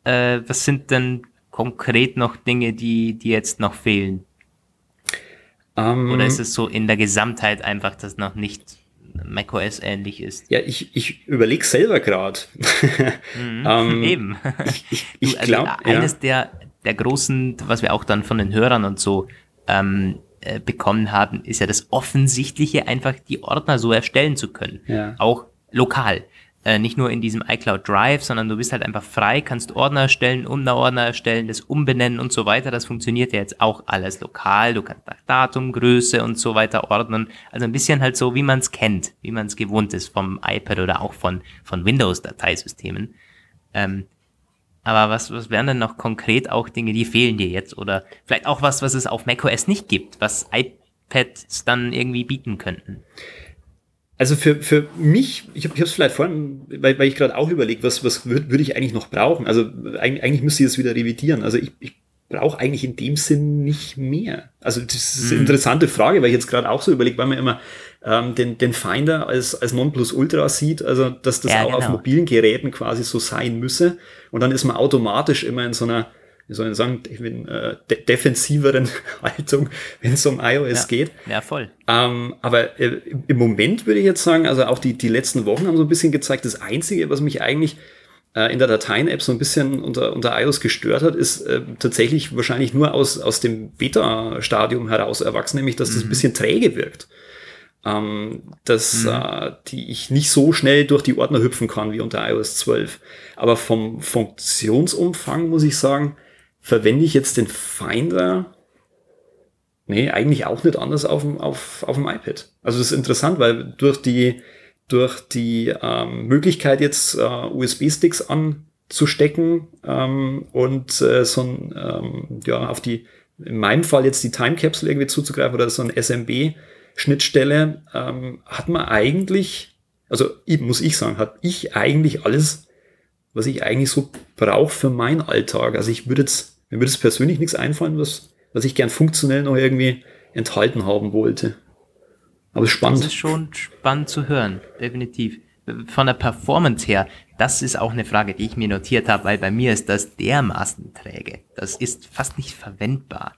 Äh, was sind denn konkret noch Dinge, die, die jetzt noch fehlen? Um, Oder ist es so in der Gesamtheit einfach, dass noch nicht macOS ähnlich ist? Ja, ich, ich überlege selber gerade. Mhm, [laughs] ähm, [laughs] eben. Ich, ich, ich glaube, also eines ja. der, der großen, was wir auch dann von den Hörern und so ähm, äh, bekommen haben, ist ja das Offensichtliche, einfach die Ordner so erstellen zu können. Ja. Auch lokal. Äh, nicht nur in diesem iCloud Drive, sondern du bist halt einfach frei, kannst Ordner erstellen, Unterordner erstellen, das umbenennen und so weiter. Das funktioniert ja jetzt auch alles lokal. Du kannst nach Datum, Größe und so weiter ordnen. Also ein bisschen halt so, wie man es kennt, wie man es gewohnt ist vom iPad oder auch von, von Windows-Dateisystemen. Ähm, aber was, was wären denn noch konkret auch Dinge, die fehlen dir jetzt? Oder vielleicht auch was, was es auf macOS nicht gibt, was iPads dann irgendwie bieten könnten? Also für, für mich, ich habe es vielleicht vorhin, weil, weil ich gerade auch überlegt, was, was würde würd ich eigentlich noch brauchen? Also eigentlich, eigentlich müsste ich das wieder revidieren. Also ich, ich brauche eigentlich in dem Sinn nicht mehr. Also das ist eine hm. interessante Frage, weil ich jetzt gerade auch so überlege, weil man immer ähm, den, den Finder als, als Nonplusultra sieht, also dass das ja, auch genau. auf mobilen Geräten quasi so sein müsse. Und dann ist man automatisch immer in so einer wie soll ich sagen, bin äh, de defensiveren [laughs] Haltung, wenn es um iOS ja, geht. Ja, voll. Ähm, aber äh, im Moment würde ich jetzt sagen, also auch die, die letzten Wochen haben so ein bisschen gezeigt, das Einzige, was mich eigentlich äh, in der Dateien-App so ein bisschen unter, unter iOS gestört hat, ist äh, tatsächlich wahrscheinlich nur aus, aus dem Beta-Stadium heraus erwachsen, nämlich dass mhm. das ein bisschen träge wirkt. Ähm, dass mhm. äh, die ich nicht so schnell durch die Ordner hüpfen kann wie unter iOS 12. Aber vom Funktionsumfang muss ich sagen, verwende ich jetzt den Finder Nee, eigentlich auch nicht anders auf dem, auf, auf dem iPad. Also das ist interessant, weil durch die, durch die ähm, Möglichkeit jetzt äh, USB-Sticks anzustecken ähm, und äh, so ein, ähm, ja, auf die, in meinem Fall jetzt die Time Capsule irgendwie zuzugreifen oder so ein SMB-Schnittstelle, ähm, hat man eigentlich, also muss ich sagen, hat ich eigentlich alles, was ich eigentlich so brauche für meinen Alltag. Also ich würde jetzt mir würde es persönlich nichts einfallen, was, was ich gern funktionell noch irgendwie enthalten haben wollte. Aber spannend. Das ist schon spannend zu hören, definitiv. Von der Performance her, das ist auch eine Frage, die ich mir notiert habe, weil bei mir ist das dermaßen träge. Das ist fast nicht verwendbar.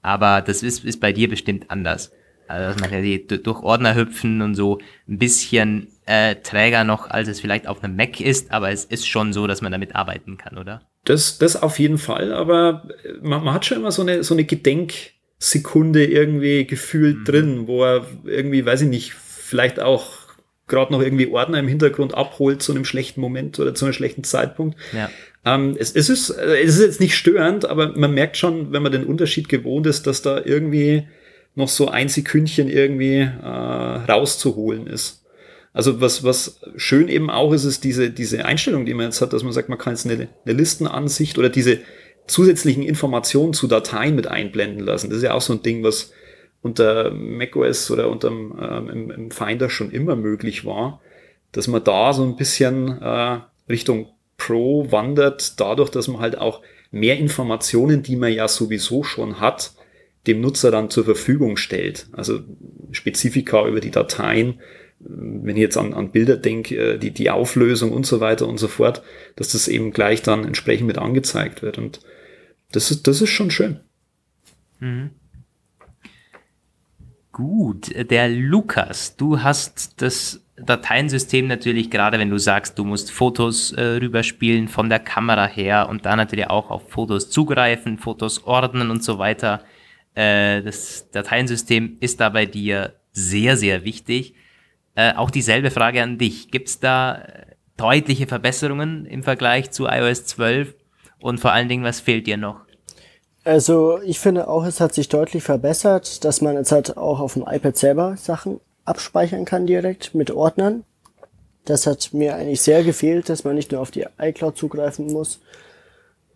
Aber das ist, ist bei dir bestimmt anders. Also dass man ja die durch Ordner hüpfen und so ein bisschen äh, träger noch, als es vielleicht auf einem Mac ist, aber es ist schon so, dass man damit arbeiten kann, oder? Das, das auf jeden Fall, aber man, man hat schon immer so eine, so eine Gedenksekunde irgendwie gefühlt mhm. drin, wo er irgendwie, weiß ich nicht, vielleicht auch gerade noch irgendwie Ordner im Hintergrund abholt zu einem schlechten Moment oder zu einem schlechten Zeitpunkt. Ja. Ähm, es, es, ist, es ist jetzt nicht störend, aber man merkt schon, wenn man den Unterschied gewohnt ist, dass da irgendwie noch so ein Sekündchen irgendwie äh, rauszuholen ist. Also was, was schön eben auch ist, ist diese, diese Einstellung, die man jetzt hat, dass man sagt, man kann jetzt eine, eine Listenansicht oder diese zusätzlichen Informationen zu Dateien mit einblenden lassen. Das ist ja auch so ein Ding, was unter macOS oder unter ähm, im, im Finder schon immer möglich war, dass man da so ein bisschen äh, Richtung Pro wandert, dadurch, dass man halt auch mehr Informationen, die man ja sowieso schon hat, dem Nutzer dann zur Verfügung stellt. Also Spezifika über die Dateien, wenn ich jetzt an, an Bilder denke, äh, die, die Auflösung und so weiter und so fort, dass das eben gleich dann entsprechend mit angezeigt wird. Und das ist, das ist schon schön. Mhm. Gut, der Lukas, du hast das Dateiensystem natürlich, gerade wenn du sagst, du musst Fotos äh, rüberspielen von der Kamera her und da natürlich auch auf Fotos zugreifen, Fotos ordnen und so weiter. Äh, das Dateiensystem ist da bei dir sehr, sehr wichtig. Äh, auch dieselbe Frage an dich. Gibt es da äh, deutliche Verbesserungen im Vergleich zu iOS 12? Und vor allen Dingen, was fehlt dir noch? Also ich finde auch, es hat sich deutlich verbessert, dass man jetzt halt auch auf dem iPad selber Sachen abspeichern kann direkt mit Ordnern. Das hat mir eigentlich sehr gefehlt, dass man nicht nur auf die iCloud zugreifen muss.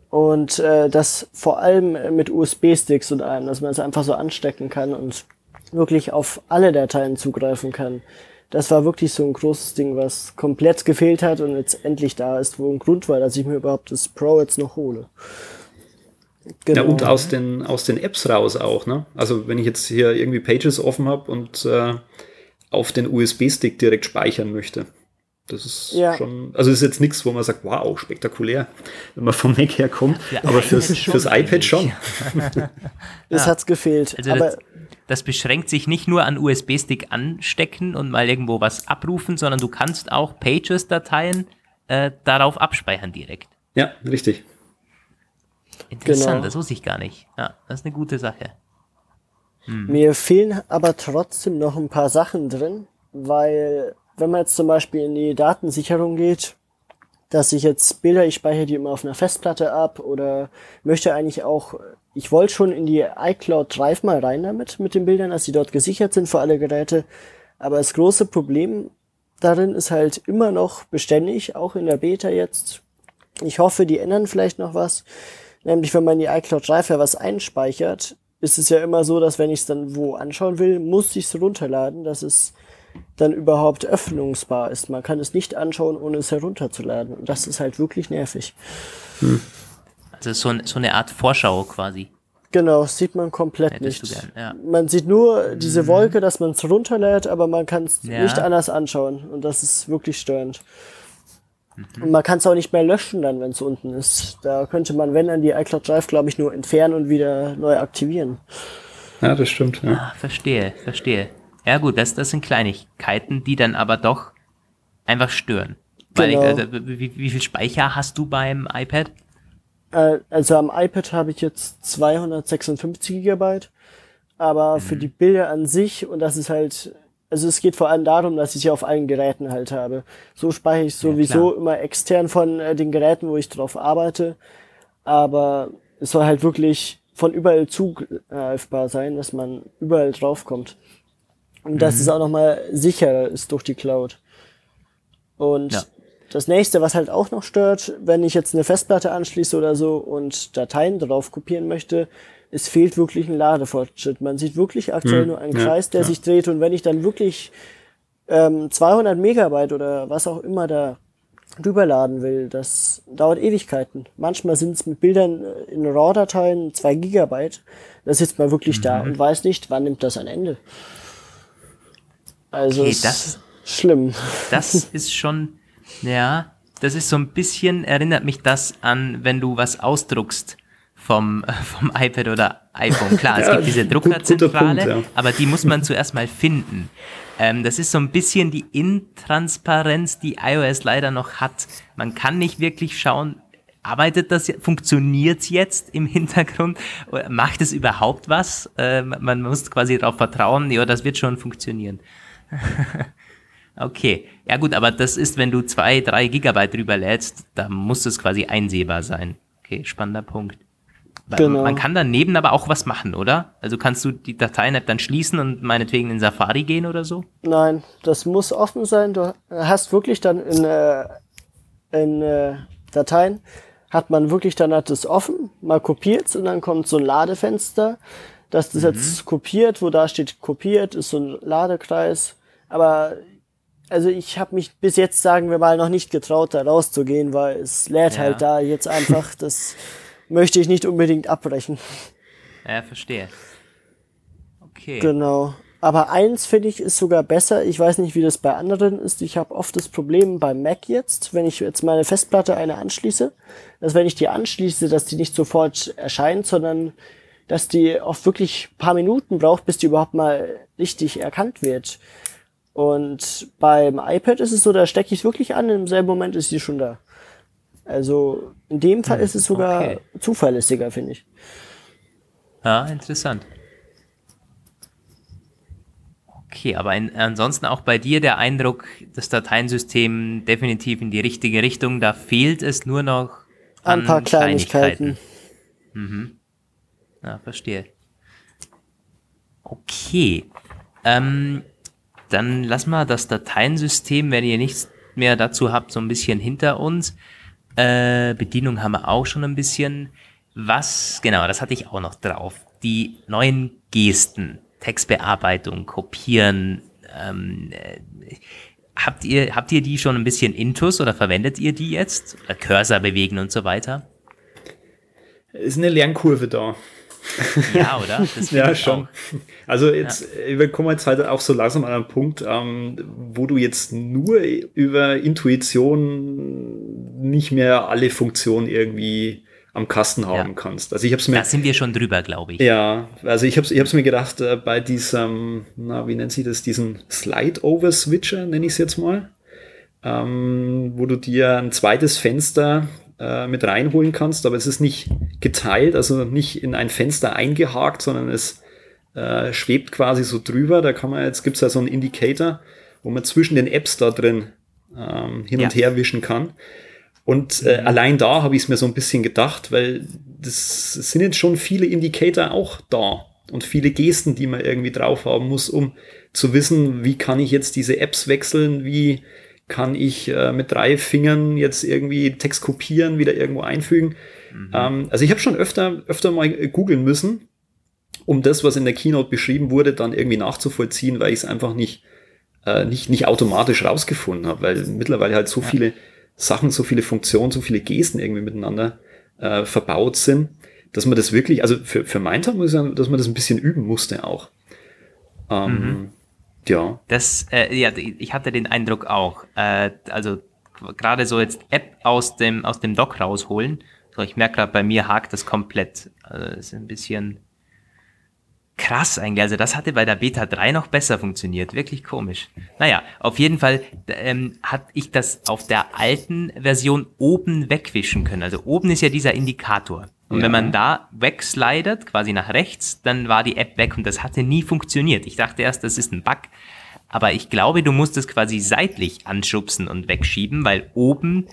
Und äh, das vor allem mit USB-Sticks und allem, dass man es einfach so anstecken kann und wirklich auf alle Dateien zugreifen kann. Das war wirklich so ein großes Ding, was komplett gefehlt hat und jetzt endlich da ist, wo ein Grund war, dass ich mir überhaupt das Pro jetzt noch hole. Genau. Ja, und aus den, aus den Apps raus auch, ne? Also wenn ich jetzt hier irgendwie Pages offen habe und äh, auf den USB-Stick direkt speichern möchte. Das ist ja. schon, also ist jetzt nichts, wo man sagt, wow, spektakulär, wenn man vom Mac herkommt, ja, aber fürs, fürs iPad schon. [laughs] das ja. hat's gefehlt. Also aber das, das, beschränkt sich nicht nur an USB-Stick anstecken und mal irgendwo was abrufen, sondern du kannst auch Pages-Dateien äh, darauf abspeichern direkt. Ja, richtig. Interessant, genau. das wusste ich gar nicht. Ja, das ist eine gute Sache. Hm. Mir fehlen aber trotzdem noch ein paar Sachen drin, weil wenn man jetzt zum Beispiel in die Datensicherung geht, dass ich jetzt Bilder, ich speichere die immer auf einer Festplatte ab oder möchte eigentlich auch, ich wollte schon in die iCloud Drive mal rein damit, mit den Bildern, dass sie dort gesichert sind für alle Geräte. Aber das große Problem darin ist halt immer noch beständig, auch in der Beta jetzt. Ich hoffe, die ändern vielleicht noch was. Nämlich, wenn man in die iCloud Drive ja was einspeichert, ist es ja immer so, dass wenn ich es dann wo anschauen will, muss ich es runterladen, dass es dann überhaupt öffnungsbar ist. Man kann es nicht anschauen, ohne es herunterzuladen. Und das ist halt wirklich nervig. Hm. Also so, ein, so eine Art Vorschau quasi. Genau, sieht man komplett Hättest nicht. Gern, ja. Man sieht nur diese mhm. Wolke, dass man es runterlädt, aber man kann es ja. nicht anders anschauen. Und das ist wirklich störend. Mhm. Und man kann es auch nicht mehr löschen dann, wenn es unten ist. Da könnte man, wenn dann die iCloud Drive, glaube ich, nur entfernen und wieder neu aktivieren. Ja, das stimmt. Ja. Ah, verstehe, verstehe. Ja gut, das, das sind Kleinigkeiten, die dann aber doch einfach stören. Weil genau. ich, also, wie, wie viel Speicher hast du beim iPad? Äh, also am iPad habe ich jetzt 256 Gigabyte, aber mhm. für die Bilder an sich und das ist halt also es geht vor allem darum, dass ich sie auf allen Geräten halt habe. So speichere ich sowieso ja, immer extern von äh, den Geräten, wo ich drauf arbeite. Aber es soll halt wirklich von überall zugreifbar sein, dass man überall draufkommt. Und mhm. dass es auch nochmal sicherer ist durch die Cloud. Und ja. Das nächste, was halt auch noch stört, wenn ich jetzt eine Festplatte anschließe oder so und Dateien drauf kopieren möchte, es fehlt wirklich ein Ladefortschritt. Man sieht wirklich aktuell hm, nur einen Kreis, der ja. sich dreht. Und wenn ich dann wirklich ähm, 200 Megabyte oder was auch immer da rüberladen will, das dauert Ewigkeiten. Manchmal sind es mit Bildern äh, in RAW-Dateien 2 Gigabyte. Da sitzt man wirklich mhm. da und weiß nicht, wann nimmt das ein Ende. Also okay, das, schlimm. Das [laughs] ist schon, ja, das ist so ein bisschen, erinnert mich das an, wenn du was ausdruckst vom, vom iPad oder iPhone. Klar, es [laughs] Ja, gibt diese gut- Druckerzentrale, Punkt, ja. aber die muss man zuerst mal finden. Ähm, das ist so ein bisschen die Intransparenz, die iOS leider noch hat. Man kann nicht wirklich schauen, arbeitet das, funktioniert es jetzt im Hintergrund? Macht es überhaupt was? Äh, man muss quasi darauf vertrauen, ja, das wird schon funktionieren. [laughs] Okay, ja gut, aber das ist, wenn du zwei, drei Gigabyte drüber lädst, da muss es quasi einsehbar sein. Okay, spannender Punkt. Genau. Man kann daneben aber auch was machen, oder? Also kannst du die Dateien-App dann schließen und meinetwegen in Safari gehen oder so? Nein, das muss offen sein. Du hast wirklich dann in, äh, in äh, Dateien, hat man wirklich dann hat es offen, mal kopiert und dann kommt so ein Ladefenster, dass das jetzt kopiert, wo da steht kopiert, ist so ein Ladekreis. Aber also ich habe mich bis jetzt, sagen wir mal, noch nicht getraut, da rauszugehen, weil es lädt Ja. halt da jetzt einfach, [laughs] das möchte ich nicht unbedingt abbrechen. Ja, verstehe. Okay. Genau. Aber eins finde ich ist sogar besser. Ich weiß nicht, wie das bei anderen ist. Ich habe oft das Problem beim Mac jetzt, wenn ich jetzt meine Festplatte eine anschließe, dass wenn ich die anschließe, dass die nicht sofort erscheint, sondern dass die oft wirklich paar Minuten braucht, bis die überhaupt mal richtig erkannt wird. Und beim iPad ist es so, da stecke ich es wirklich an, im selben Moment ist sie schon da. Also in dem Fall ist es sogar okay. zuverlässiger, finde ich. Ja, interessant. Okay, aber in, ansonsten auch bei dir der Eindruck, das Dateiensystem definitiv in die richtige Richtung, da fehlt es nur noch an Ein paar Kleinigkeiten. Ja, verstehe. Okay. Ähm, dann lass mal das Dateiensystem, wenn ihr nichts mehr dazu habt, so ein bisschen hinter uns. Äh, Bedienung haben wir auch schon ein bisschen. Was, genau, das hatte ich auch noch drauf. Die neuen Gesten, Textbearbeitung, Kopieren. Ähm, äh, habt, ihr, habt ihr die schon ein bisschen intus oder verwendet ihr die jetzt? Oder Cursor bewegen und so weiter? Ist eine Lernkurve da. [laughs] Ja, oder? Ja, schon. auch. Also jetzt, äh, wir kommen jetzt halt auch so langsam an einen Punkt, ähm, wo du jetzt nur über Intuition nicht mehr alle Funktionen irgendwie am Kasten haben Ja. kannst. Also ich habe es mir Da sind wir schon drüber, glaube ich. ja, also ich habe ich hab's mir gedacht, äh, bei diesem, na, wie nennt sie das, diesen Slide-Over-Switcher, nenne ich es jetzt mal, ähm, wo du dir ein zweites Fenster äh, mit reinholen kannst, aber es ist nicht geteilt, also nicht in ein Fenster eingehakt, sondern es äh, schwebt quasi so drüber. Da kann man, jetzt gibt's ja so einen Indicator, wo man zwischen den Apps da drin ähm, hin und Ja. her wischen kann. Und äh, allein da habe ich es mir so ein bisschen gedacht, weil das sind jetzt schon viele Indicator auch da und viele Gesten, die man irgendwie drauf haben muss, um zu wissen, wie kann ich jetzt diese Apps wechseln, wie kann ich äh, mit drei Fingern jetzt irgendwie Text kopieren, wieder irgendwo einfügen. Ähm, also ich habe schon öfter, öfter mal äh, googeln müssen, um das, was in der Keynote beschrieben wurde, dann irgendwie nachzuvollziehen, weil ich es einfach nicht, äh, nicht, nicht automatisch rausgefunden habe, weil mittlerweile halt so viele Sachen, so viele Funktionen, so viele Gesten irgendwie miteinander äh, verbaut sind, dass man das wirklich, also für, für mein Teil muss ich sagen, dass man das ein bisschen üben musste auch. Ähm, Ja. Das, äh, ja, ich hatte den Eindruck auch. Äh, also gerade so jetzt App aus dem aus dem Dock rausholen. So, ich merke gerade, bei mir hakt das komplett. Also, das ist ein bisschen krass eigentlich. Also das hatte bei der Beta 3 noch besser funktioniert. Wirklich komisch. Naja, auf jeden Fall ähm, hat ich das auf der alten Version oben wegwischen können. Also oben ist ja dieser Indikator. Und Ja. wenn man da wegslidet, quasi nach rechts, dann war die App weg und das hatte nie funktioniert. Ich dachte erst, das ist ein Bug. Aber ich glaube, du musst es quasi seitlich anschubsen und wegschieben, weil oben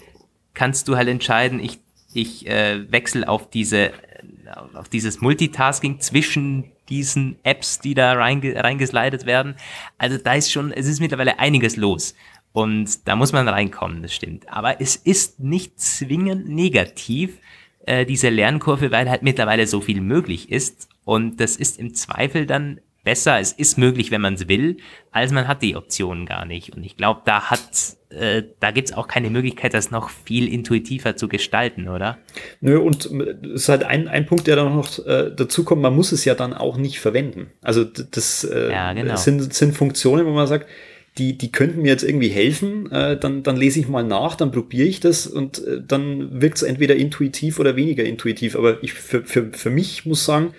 kannst du halt entscheiden, ich, ich äh, wechsle auf diese auf dieses Multitasking zwischen diesen Apps, die da reinge reingeslidet werden. Also da ist schon, es ist mittlerweile einiges los. Und da muss man reinkommen, das stimmt. Aber es ist nicht zwingend negativ, äh, diese Lernkurve, weil halt mittlerweile so viel möglich ist. Und das ist im Zweifel dann besser. Es ist möglich, wenn man es will, als man hat die Optionen gar nicht. Und ich glaube, da hat, äh, da gibt's auch keine Möglichkeit, das noch viel intuitiver zu gestalten, oder? Nö, und es ist halt ein, ein Punkt, der dann noch äh, dazu kommt, man muss es ja dann auch nicht verwenden. Also das äh, Ja, genau. sind, sind Funktionen, wo man sagt, die, die könnten mir jetzt irgendwie helfen, äh, dann, dann lese ich mal nach, dann probiere ich das und äh, dann wirkt es entweder intuitiv oder weniger intuitiv. Aber ich für, für, für mich muss sagen,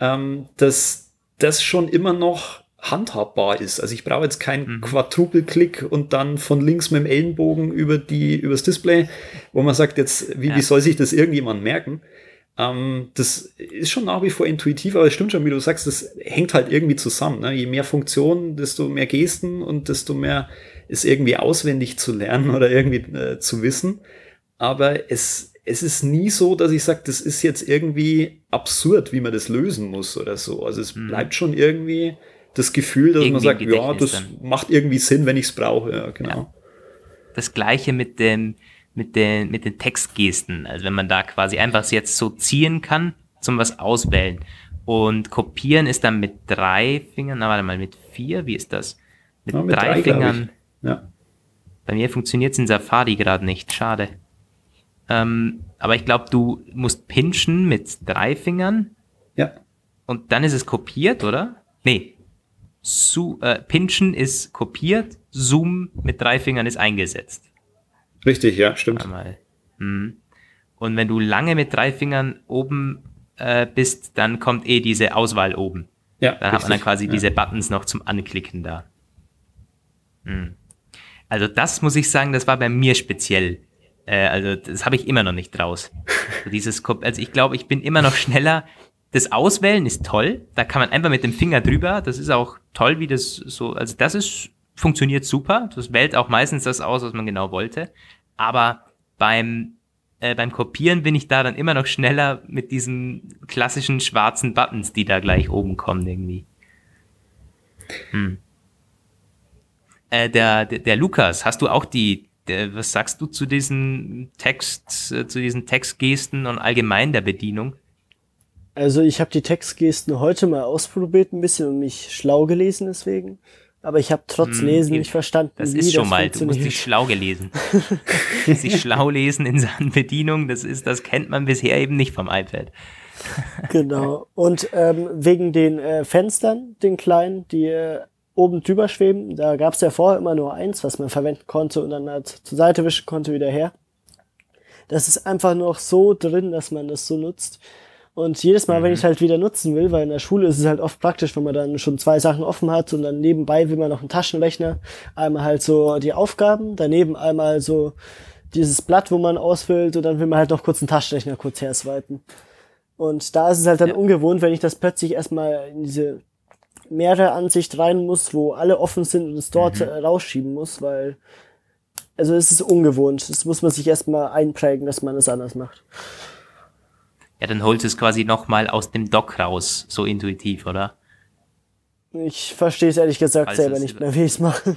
ähm, dass das schon immer noch handhabbar ist. Also ich brauche jetzt keinen mhm. Quadruple-Klick und dann von links mit dem Ellenbogen über die übers Display, wo man sagt, jetzt, wie, ja. wie soll sich das irgendjemand merken? Ähm, das ist schon nach wie vor intuitiv, aber es stimmt schon, wie du sagst, das hängt halt irgendwie zusammen. Ne? Je mehr Funktionen, desto mehr Gesten und desto mehr ist irgendwie auswendig zu lernen [laughs] oder irgendwie äh, zu wissen. Aber es, es ist nie so, dass ich sage, das ist jetzt irgendwie absurd, wie man das lösen muss oder so. Also es mhm. bleibt schon irgendwie das Gefühl, dass irgendwie man sagt, ja, das dann. macht irgendwie Sinn, wenn ich es brauche. Ja, genau. Ja. Das gleiche mit dem, mit den, mit den Textgesten. Also wenn man da quasi einfach jetzt so ziehen kann zum was auswählen. Und kopieren ist dann mit drei Fingern, na warte mal, mit vier, wie ist das? Mit, ja, mit drei, drei, Fingern. Ja. Bei mir funktioniert es in Safari gerade nicht, schade. Ähm, aber ich glaube, du musst pinchen mit drei Fingern. Ja. Und dann ist es kopiert, oder? Nee. Su äh, pinchen ist kopiert, Zoom mit drei Fingern ist eingesetzt. Richtig, ja, stimmt. Hm. Und wenn du lange mit drei Fingern oben äh, bist, dann kommt eh diese Auswahl oben. Ja. Dann richtig, hat man dann quasi ja. diese Buttons noch zum Anklicken da. Hm. Also das muss ich sagen, das war bei mir speziell. Äh, also das habe ich immer noch nicht draus. Also dieses, also ich glaube, ich bin immer noch schneller. Das Auswählen ist toll. Da kann man einfach mit dem Finger drüber. Das ist auch toll, wie das so. Also das ist funktioniert super. Das wählt auch meistens das aus, was man genau wollte. Aber beim, äh, beim Kopieren bin ich da dann immer noch schneller mit diesen klassischen schwarzen Buttons, die da gleich oben kommen irgendwie. Hm. Äh, der, der, der Lukas, hast du auch die, der, was sagst du zu diesen Text, äh, zu diesen Textgesten und allgemein der Bedienung? Also ich habe die Textgesten heute mal ausprobiert ein bisschen und mich schlau gelesen deswegen. Aber ich habe trotz hm, Lesen nicht verstanden, das wie ist schon das mal, du musst dich schlau gelesen. [laughs] sich schlau lesen in Sachen Bedienung, das ist, das kennt man bisher eben nicht vom iPad. genau. Und ähm, wegen den äh, Fenstern, den kleinen, die äh, oben drüber schweben, da gab es ja vorher immer nur eins, was man verwenden konnte und dann halt zur Seite wischen konnte wieder her. Das ist einfach noch so drin, dass man das so nutzt. Und jedes Mal, mhm. wenn ich halt wieder nutzen will, weil in der Schule ist es halt oft praktisch, wenn man dann schon zwei Sachen offen hat und dann nebenbei will man noch einen Taschenrechner, einmal halt so die Aufgaben, daneben einmal so dieses Blatt, wo man ausfüllt und dann will man halt noch kurz einen Taschenrechner kurz herswipen. Und da ist es halt dann ja. ungewohnt, wenn ich das plötzlich erstmal in diese mehrere Ansicht rein muss, wo alle offen sind und es dort mhm. rausschieben muss, weil also es ist ungewohnt. Das muss man sich erstmal einprägen, dass man es anders macht. Ja, dann holst du es quasi nochmal aus dem Dock raus, so intuitiv, oder? Ich verstehe es ehrlich gesagt also selber nicht mehr, wie [laughs] ich es mache.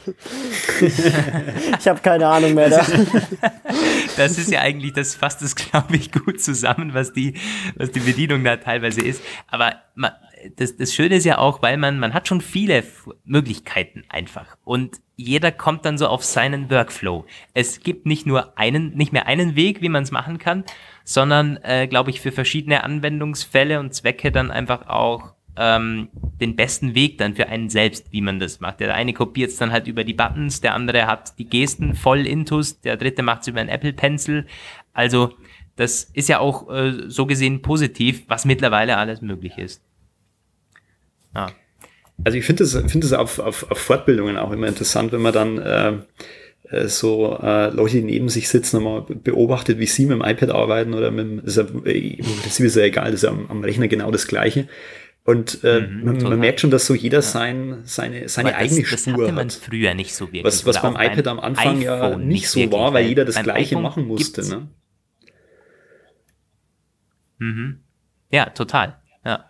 ich habe keine Ahnung mehr da. [laughs] das ist ja eigentlich, das fasst es, glaube ich, gut zusammen, was die, was die Bedienung da teilweise ist. Aber man, das, das Schöne ist ja auch, weil man, man hat schon viele Möglichkeiten einfach. Und jeder kommt dann so auf seinen Workflow. Es gibt nicht nur einen, nicht mehr einen Weg, wie man es machen kann, sondern, äh, glaube ich, für verschiedene Anwendungsfälle und Zwecke dann einfach auch ähm, den besten Weg dann für einen selbst, wie man das macht. Der eine kopiert es dann halt über die Buttons, der andere hat die Gesten voll intus, der dritte macht es über einen Apple Pencil. Also das ist ja auch äh, so gesehen positiv, was mittlerweile alles möglich ist. Ja. Also ich finde es finde es auf, auf, auf Fortbildungen auch immer interessant, wenn man dann äh, so äh, Leute, die neben sich sitzen und mal beobachtet, wie sie mit dem iPad arbeiten oder mit dem, das ist ja, äh, das ist ja egal, das ist ja am, am Rechner genau das Gleiche. Und äh, mhm, man, man, merkt schon, dass so jeder sein, seine, seine das, eigene das Spur hat. früher nicht so wirklich. Was, was beim iPad am Anfang ja nicht so wirklich, war, weil jeder das Gleiche iPhone machen musste. Ne? Mhm. Ja, total. Ja.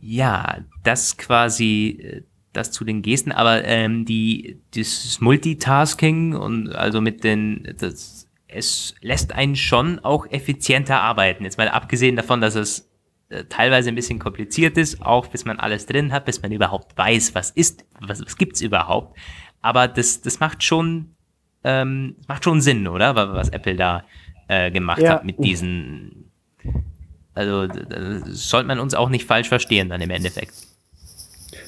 Ja, das quasi äh, das zu den Gesten, aber ähm, die das Multitasking und also mit den das es lässt einen schon auch effizienter arbeiten. Jetzt mal abgesehen davon, dass es äh, teilweise ein bisschen kompliziert ist, auch bis man alles drin hat, bis man überhaupt weiß, was ist, was, was gibt's überhaupt. Aber das das macht schon ähm, macht schon Sinn, oder? Was Apple da äh, gemacht ja. hat mit diesen also sollte man uns auch nicht falsch verstehen dann im Endeffekt.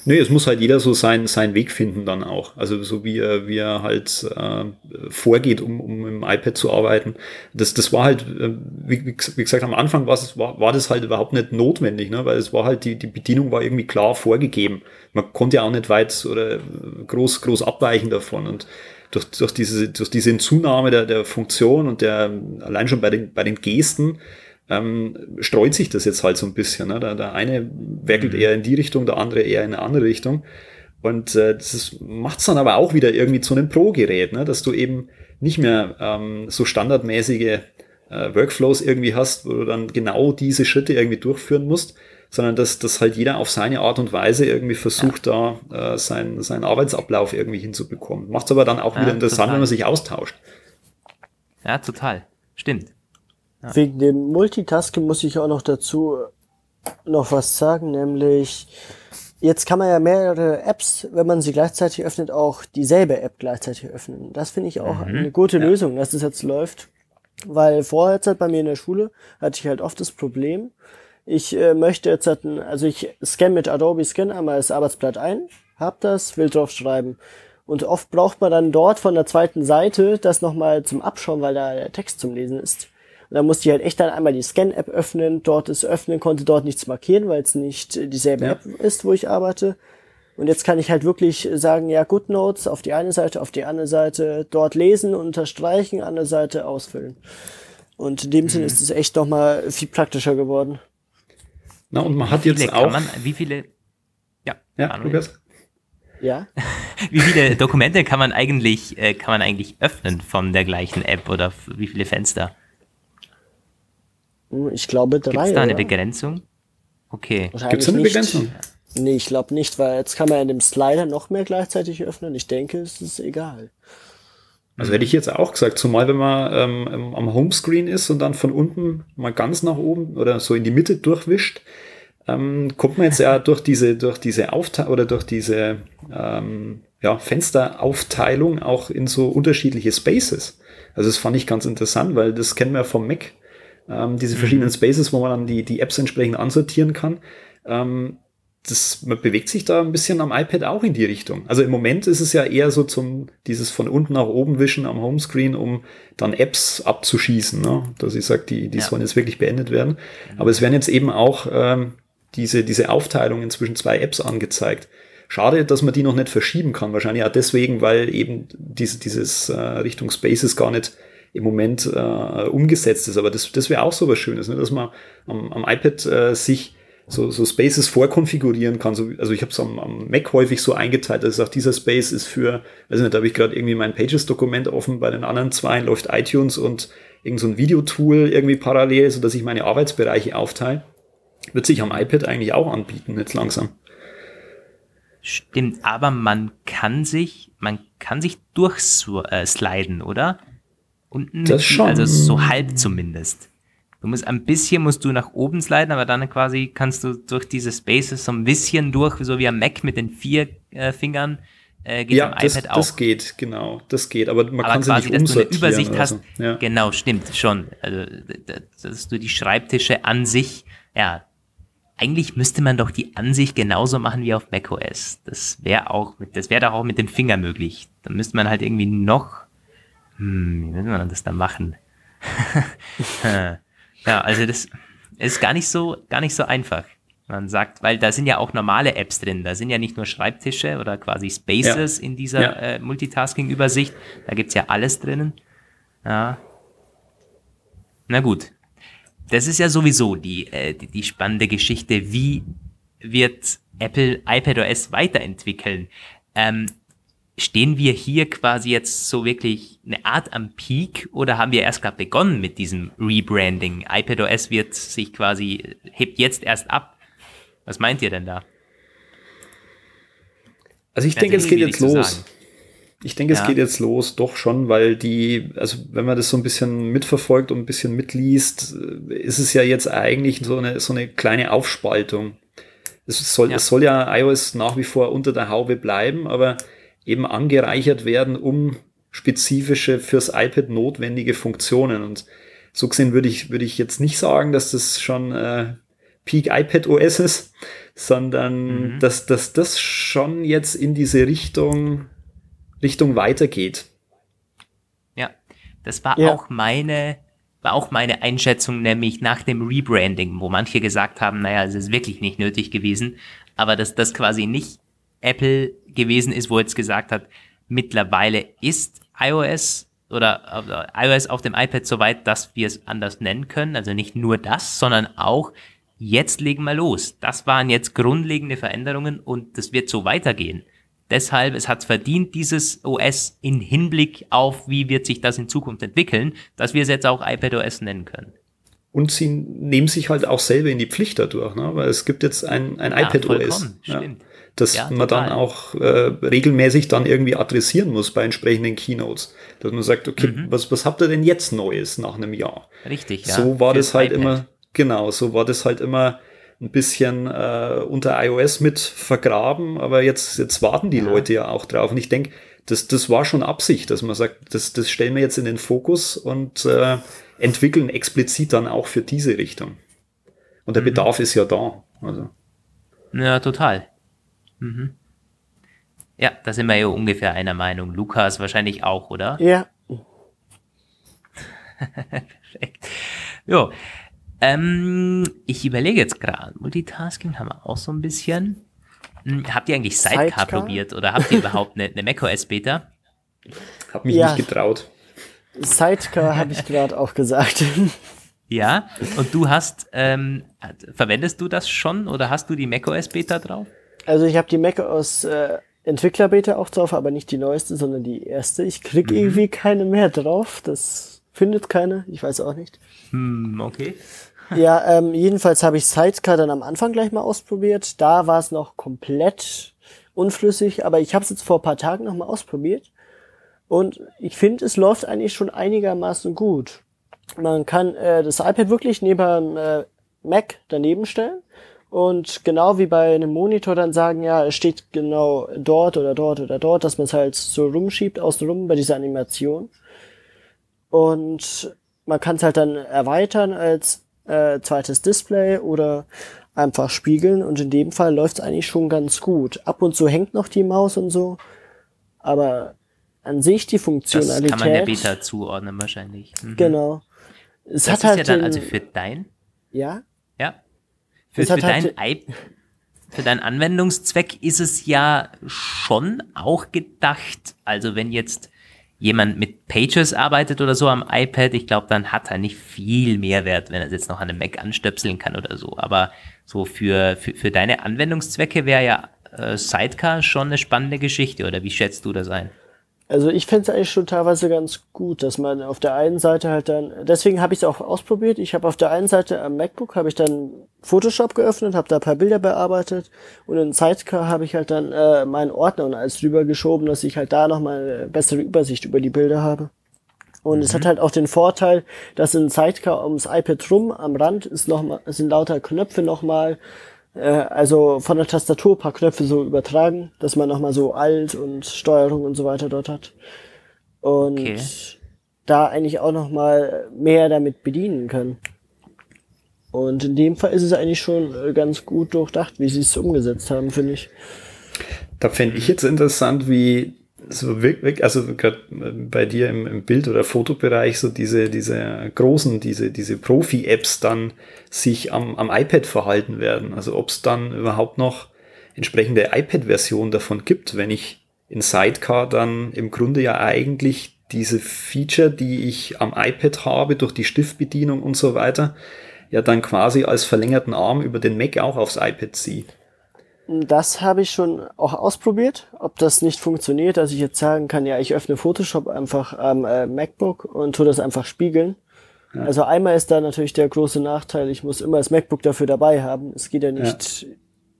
Nee, es muss halt jeder so sein, seinen Weg finden dann auch. Also so wie er, wie er halt äh, vorgeht, um, um im iPad zu arbeiten. Das, das war halt, äh, wie, wie gesagt, am Anfang war, war, war das halt überhaupt nicht notwendig, ne? weil es war halt, die, die Bedienung war irgendwie klar vorgegeben. Man konnte ja auch nicht weit oder groß, groß abweichen davon. Und durch, durch, diese, durch diese Zunahme der, der Funktion und der, allein schon bei den, bei den Gesten, ähm, streut sich das jetzt halt so ein bisschen. Ne? Der, der eine werkelt mhm. eher in die Richtung, der andere eher in eine andere Richtung. Und äh, das macht es dann aber auch wieder irgendwie zu einem Pro-Gerät, ne? dass du eben nicht mehr ähm, so standardmäßige äh, Workflows irgendwie hast, wo du dann genau diese Schritte irgendwie durchführen musst, sondern dass, dass halt jeder auf seine Art und Weise irgendwie versucht, ja. da äh, seinen, seinen Arbeitsablauf irgendwie hinzubekommen. Macht es aber dann auch ja, wieder interessant, total. wenn man sich austauscht. Ja, total. Stimmt. Ja. Wegen dem Multitasking muss ich auch noch dazu noch was sagen, nämlich jetzt kann man ja mehrere Apps, wenn man sie gleichzeitig öffnet, auch dieselbe App gleichzeitig öffnen. Das finde ich auch mhm. eine gute ja. Lösung, dass das jetzt läuft. Weil vorher halt bei mir in der Schule hatte ich halt oft das Problem, ich äh, möchte jetzt halt, also ich scanne mit Adobe Scan einmal das Arbeitsblatt ein, hab das, will drauf schreiben. Und oft braucht man dann dort von der zweiten Seite das nochmal zum Abschauen, weil da der Text zum Lesen ist. Und dann musste ich halt echt dann einmal die Scan-App öffnen, dort es öffnen, konnte dort nichts markieren, weil es nicht dieselbe ja. App ist, wo ich arbeite. Und jetzt kann ich halt wirklich sagen, ja, GoodNotes auf die eine Seite, auf die andere Seite, dort lesen, unterstreichen, andere Seite ausfüllen. Und in dem mhm. Sinne ist es echt nochmal viel praktischer geworden. Na, und man hat jetzt auch. Man, wie viele. Ja, ja Lukas? Ja. [laughs] wie viele Dokumente kann man eigentlich, äh, kann man eigentlich öffnen von der gleichen App oder wie viele Fenster? Ich glaube drei. Gibt es da eine oder? Begrenzung? Okay. Gibt es eine nicht. Begrenzung? Nee, ich glaube nicht, weil jetzt kann man in dem Slider noch mehr gleichzeitig öffnen. Ich denke, es ist egal. Also hätte ich jetzt auch gesagt, zumal wenn man ähm, am Homescreen ist und dann von unten mal ganz nach oben oder so in die Mitte durchwischt, ähm, kommt man jetzt ja [laughs] durch diese, durch diese Aufteilung oder durch diese ähm, ja, Fensteraufteilung auch in so unterschiedliche Spaces. Also das fand ich ganz interessant, weil das kennen wir ja vom Mac ähm, diese verschiedenen mhm. Spaces, wo man dann die, die Apps entsprechend ansortieren kann. Ähm, das, man bewegt sich da ein bisschen am iPad auch in die Richtung. Also im Moment ist es ja eher so zum, dieses von unten nach oben wischen am Homescreen, um dann Apps abzuschießen, ne? dass ich sage, die, die ja. sollen jetzt wirklich beendet werden. Mhm. Aber es werden jetzt eben auch ähm, diese, diese Aufteilungen zwischen zwei Apps angezeigt. Schade, dass man die noch nicht verschieben kann. Wahrscheinlich auch deswegen, weil eben diese, dieses äh, Richtung Spaces gar nicht im Moment äh, umgesetzt ist. Aber das, das wäre auch so was Schönes, ne? dass man am, am iPad äh, sich so, so Spaces vorkonfigurieren kann. So, also ich habe es am, am Mac häufig so eingeteilt, dass ich sage, dieser Space ist für, weiß nicht, da habe ich gerade irgendwie mein Pages-Dokument offen, bei den anderen zwei läuft iTunes und irgend so ein Videotool irgendwie parallel, so dass ich meine Arbeitsbereiche aufteile. Wird sich am iPad eigentlich auch anbieten, jetzt langsam. Stimmt, aber man kann sich, man kann sich durchsliden, oder? Unten das schon. Also so halb zumindest. Du musst ein bisschen musst du nach oben sliden, aber dann quasi kannst du durch diese Spaces so ein bisschen durch, so wie am Mac mit den vier äh, Fingern. Äh, geht ja, am das, iPad auch. das geht, genau, das geht, aber man aber kann quasi, sie nicht dass du eine Übersicht hast. So. Ja. Genau, stimmt, schon. Also, dass du die Schreibtische an sich, ja, eigentlich müsste man doch die Ansicht genauso machen wie auf macOS. Das wäre auch, mit, das wäre doch auch mit dem Finger möglich. Dann müsste man halt irgendwie noch hm, wie will man das da machen? [laughs] ja, also das ist gar nicht so, gar nicht so einfach. Man sagt, weil da sind ja auch normale Apps drin. Da sind ja nicht nur Schreibtische oder quasi Spaces ja. in dieser ja. äh, Multitasking-Übersicht. Da gibt's ja alles drinnen. Ja. Na gut. Das ist ja sowieso die, äh, die, die spannende Geschichte. Wie wird Apple iPadOS weiterentwickeln? Ähm, stehen wir hier quasi jetzt so wirklich eine Art am Peak oder haben wir erst gerade begonnen mit diesem Rebranding? iPadOS wird sich quasi, hebt jetzt erst ab. Was meint ihr denn da? Also ich denke, es geht jetzt los. Ich denke, ja. es geht jetzt los, doch schon, weil die, also wenn man das so ein bisschen mitverfolgt und ein bisschen mitliest, ist es ja jetzt eigentlich so eine, so eine kleine Aufspaltung. Es soll, ja. es soll ja iOS nach wie vor unter der Haube bleiben, aber eben angereichert werden, um spezifische fürs iPad notwendige Funktionen. Und so gesehen würde ich, würde ich jetzt nicht sagen, dass das schon äh, Peak iPad OS ist, sondern mhm. dass, dass das schon jetzt in diese Richtung, Richtung weitergeht. Ja, das war ja. auch meine, war auch meine Einschätzung, nämlich nach dem Rebranding, wo manche gesagt haben, naja, es ist wirklich nicht nötig gewesen, aber dass das quasi nicht Apple gewesen ist, wo jetzt gesagt hat, mittlerweile ist iOS oder iOS auf dem iPad so weit, dass wir es anders nennen können. Also nicht nur das, sondern auch jetzt legen wir los. Das waren jetzt grundlegende Veränderungen und das wird so weitergehen. Deshalb, es hat verdient, dieses OS in Hinblick auf, wie wird sich das in Zukunft entwickeln, dass wir es jetzt auch iPadOS nennen können. Und sie nehmen sich halt auch selber in die Pflicht dadurch, ne? weil es gibt jetzt ein, ein ja, iPadOS. Ja, das ja, man dann auch äh, regelmäßig dann irgendwie adressieren muss bei entsprechenden Keynotes. Dass man sagt, okay, mhm. was, was habt ihr denn jetzt Neues nach einem Jahr? Richtig, ja. So war das halt iPad. immer, genau, so war das halt immer ein bisschen äh, unter iOS mit vergraben, aber jetzt, jetzt warten die ja. Leute ja auch drauf. Und ich denke, das, das war schon Absicht, dass man sagt, das, das stellen wir jetzt in den Fokus und äh, entwickeln explizit dann auch für diese Richtung. Und der mhm. Bedarf ist ja da. Also. Ja, total. Mhm. Ja, da sind wir ja ungefähr einer Meinung. Lukas wahrscheinlich auch, oder? Ja. Perfekt. Jo. Ähm, ich überlege jetzt gerade, Multitasking haben wir auch so ein bisschen. Hm, habt ihr eigentlich Sidecar, Sidecar? probiert oder habt ihr überhaupt eine, eine macOS Beta? Hab mich ja. nicht getraut. Sidecar habe ich gerade auch gesagt. Ja, und du hast, ähm, verwendest du das schon oder hast du die macOS Beta drauf? Also ich habe die macOS äh, Entwickler Beta auch drauf, aber nicht die neueste, sondern die erste. Ich krieg mhm. irgendwie keine mehr drauf. Das findet keine. Ich weiß auch nicht. Hm, okay. [laughs] ja, ähm, jedenfalls habe ich Sidecar dann am Anfang gleich mal ausprobiert. Da war es noch komplett unflüssig, aber ich habe es jetzt vor paar Tagen noch mal ausprobiert und ich finde, es läuft eigentlich schon einigermaßen gut. Man kann äh, das iPad wirklich neben äh, Mac daneben stellen und genau wie bei einem Monitor dann sagen, ja, es steht genau dort oder dort oder dort, dass man es halt so rumschiebt, außen rum bei dieser Animation. Und man kann es halt dann erweitern als äh, zweites Display oder einfach spiegeln und in dem Fall läuft es eigentlich schon ganz gut. Ab und zu hängt noch die Maus und so, aber an sich die Funktionalität. Das kann man der Beta zuordnen wahrscheinlich. Mhm. Genau. Es das hat ist halt ja dann also für dein. Ja. Für, für halt dein für deinen Anwendungszweck ist es ja schon auch gedacht. Also wenn jetzt jemand mit Pages arbeitet oder so am iPad, ich glaube, dann hat er nicht viel Mehrwert, wenn er es jetzt noch an einem Mac anstöpseln kann oder so. Aber so für, für, für deine Anwendungszwecke wäre ja äh, Sidecar schon eine spannende Geschichte, oder wie schätzt du das ein? Also ich fände es eigentlich schon teilweise ganz gut, dass man auf der einen Seite halt dann, deswegen habe ich es auch ausprobiert. Ich habe auf der einen Seite am MacBook habe ich dann Photoshop geöffnet, habe da ein paar Bilder bearbeitet und in Sidecar habe ich halt dann äh, meinen Ordner und alles drüber geschoben, dass ich halt da nochmal eine bessere Übersicht über die Bilder habe. Und mhm. es hat halt auch den Vorteil, dass in Sidecar ums iPad rum am Rand ist noch mal, sind lauter Knöpfe nochmal also von der Tastatur ein paar Knöpfe so übertragen, dass man nochmal so Alt und Steuerung und so weiter dort hat. Und okay. da eigentlich auch nochmal mehr damit bedienen kann. Und in dem Fall ist es eigentlich schon äh, ganz gut durchdacht, wie sie es umgesetzt haben, finde ich. Da fände ich jetzt interessant, wie so wirklich, also gerade äh, bei dir im, im, Bild- oder Fotobereich, so diese, diese großen, diese, diese Profi-Apps dann sich am, am iPad verhalten werden. Also ob es dann überhaupt noch entsprechende iPad-Version davon gibt, wenn ich in Sidecar dann im Grunde ja eigentlich diese Feature, die ich am iPad habe, durch die Stiftbedienung und so weiter, ja dann quasi als verlängerten Arm über den Mac auch aufs iPad ziehe. Das habe ich schon auch ausprobiert, ob das nicht funktioniert, dass ich jetzt sagen kann, ja, ich öffne Photoshop einfach am äh, MacBook und tue das einfach spiegeln. Ja. Also einmal ist da natürlich der große Nachteil, ich muss immer das MacBook dafür dabei haben. Es geht ja nicht ja.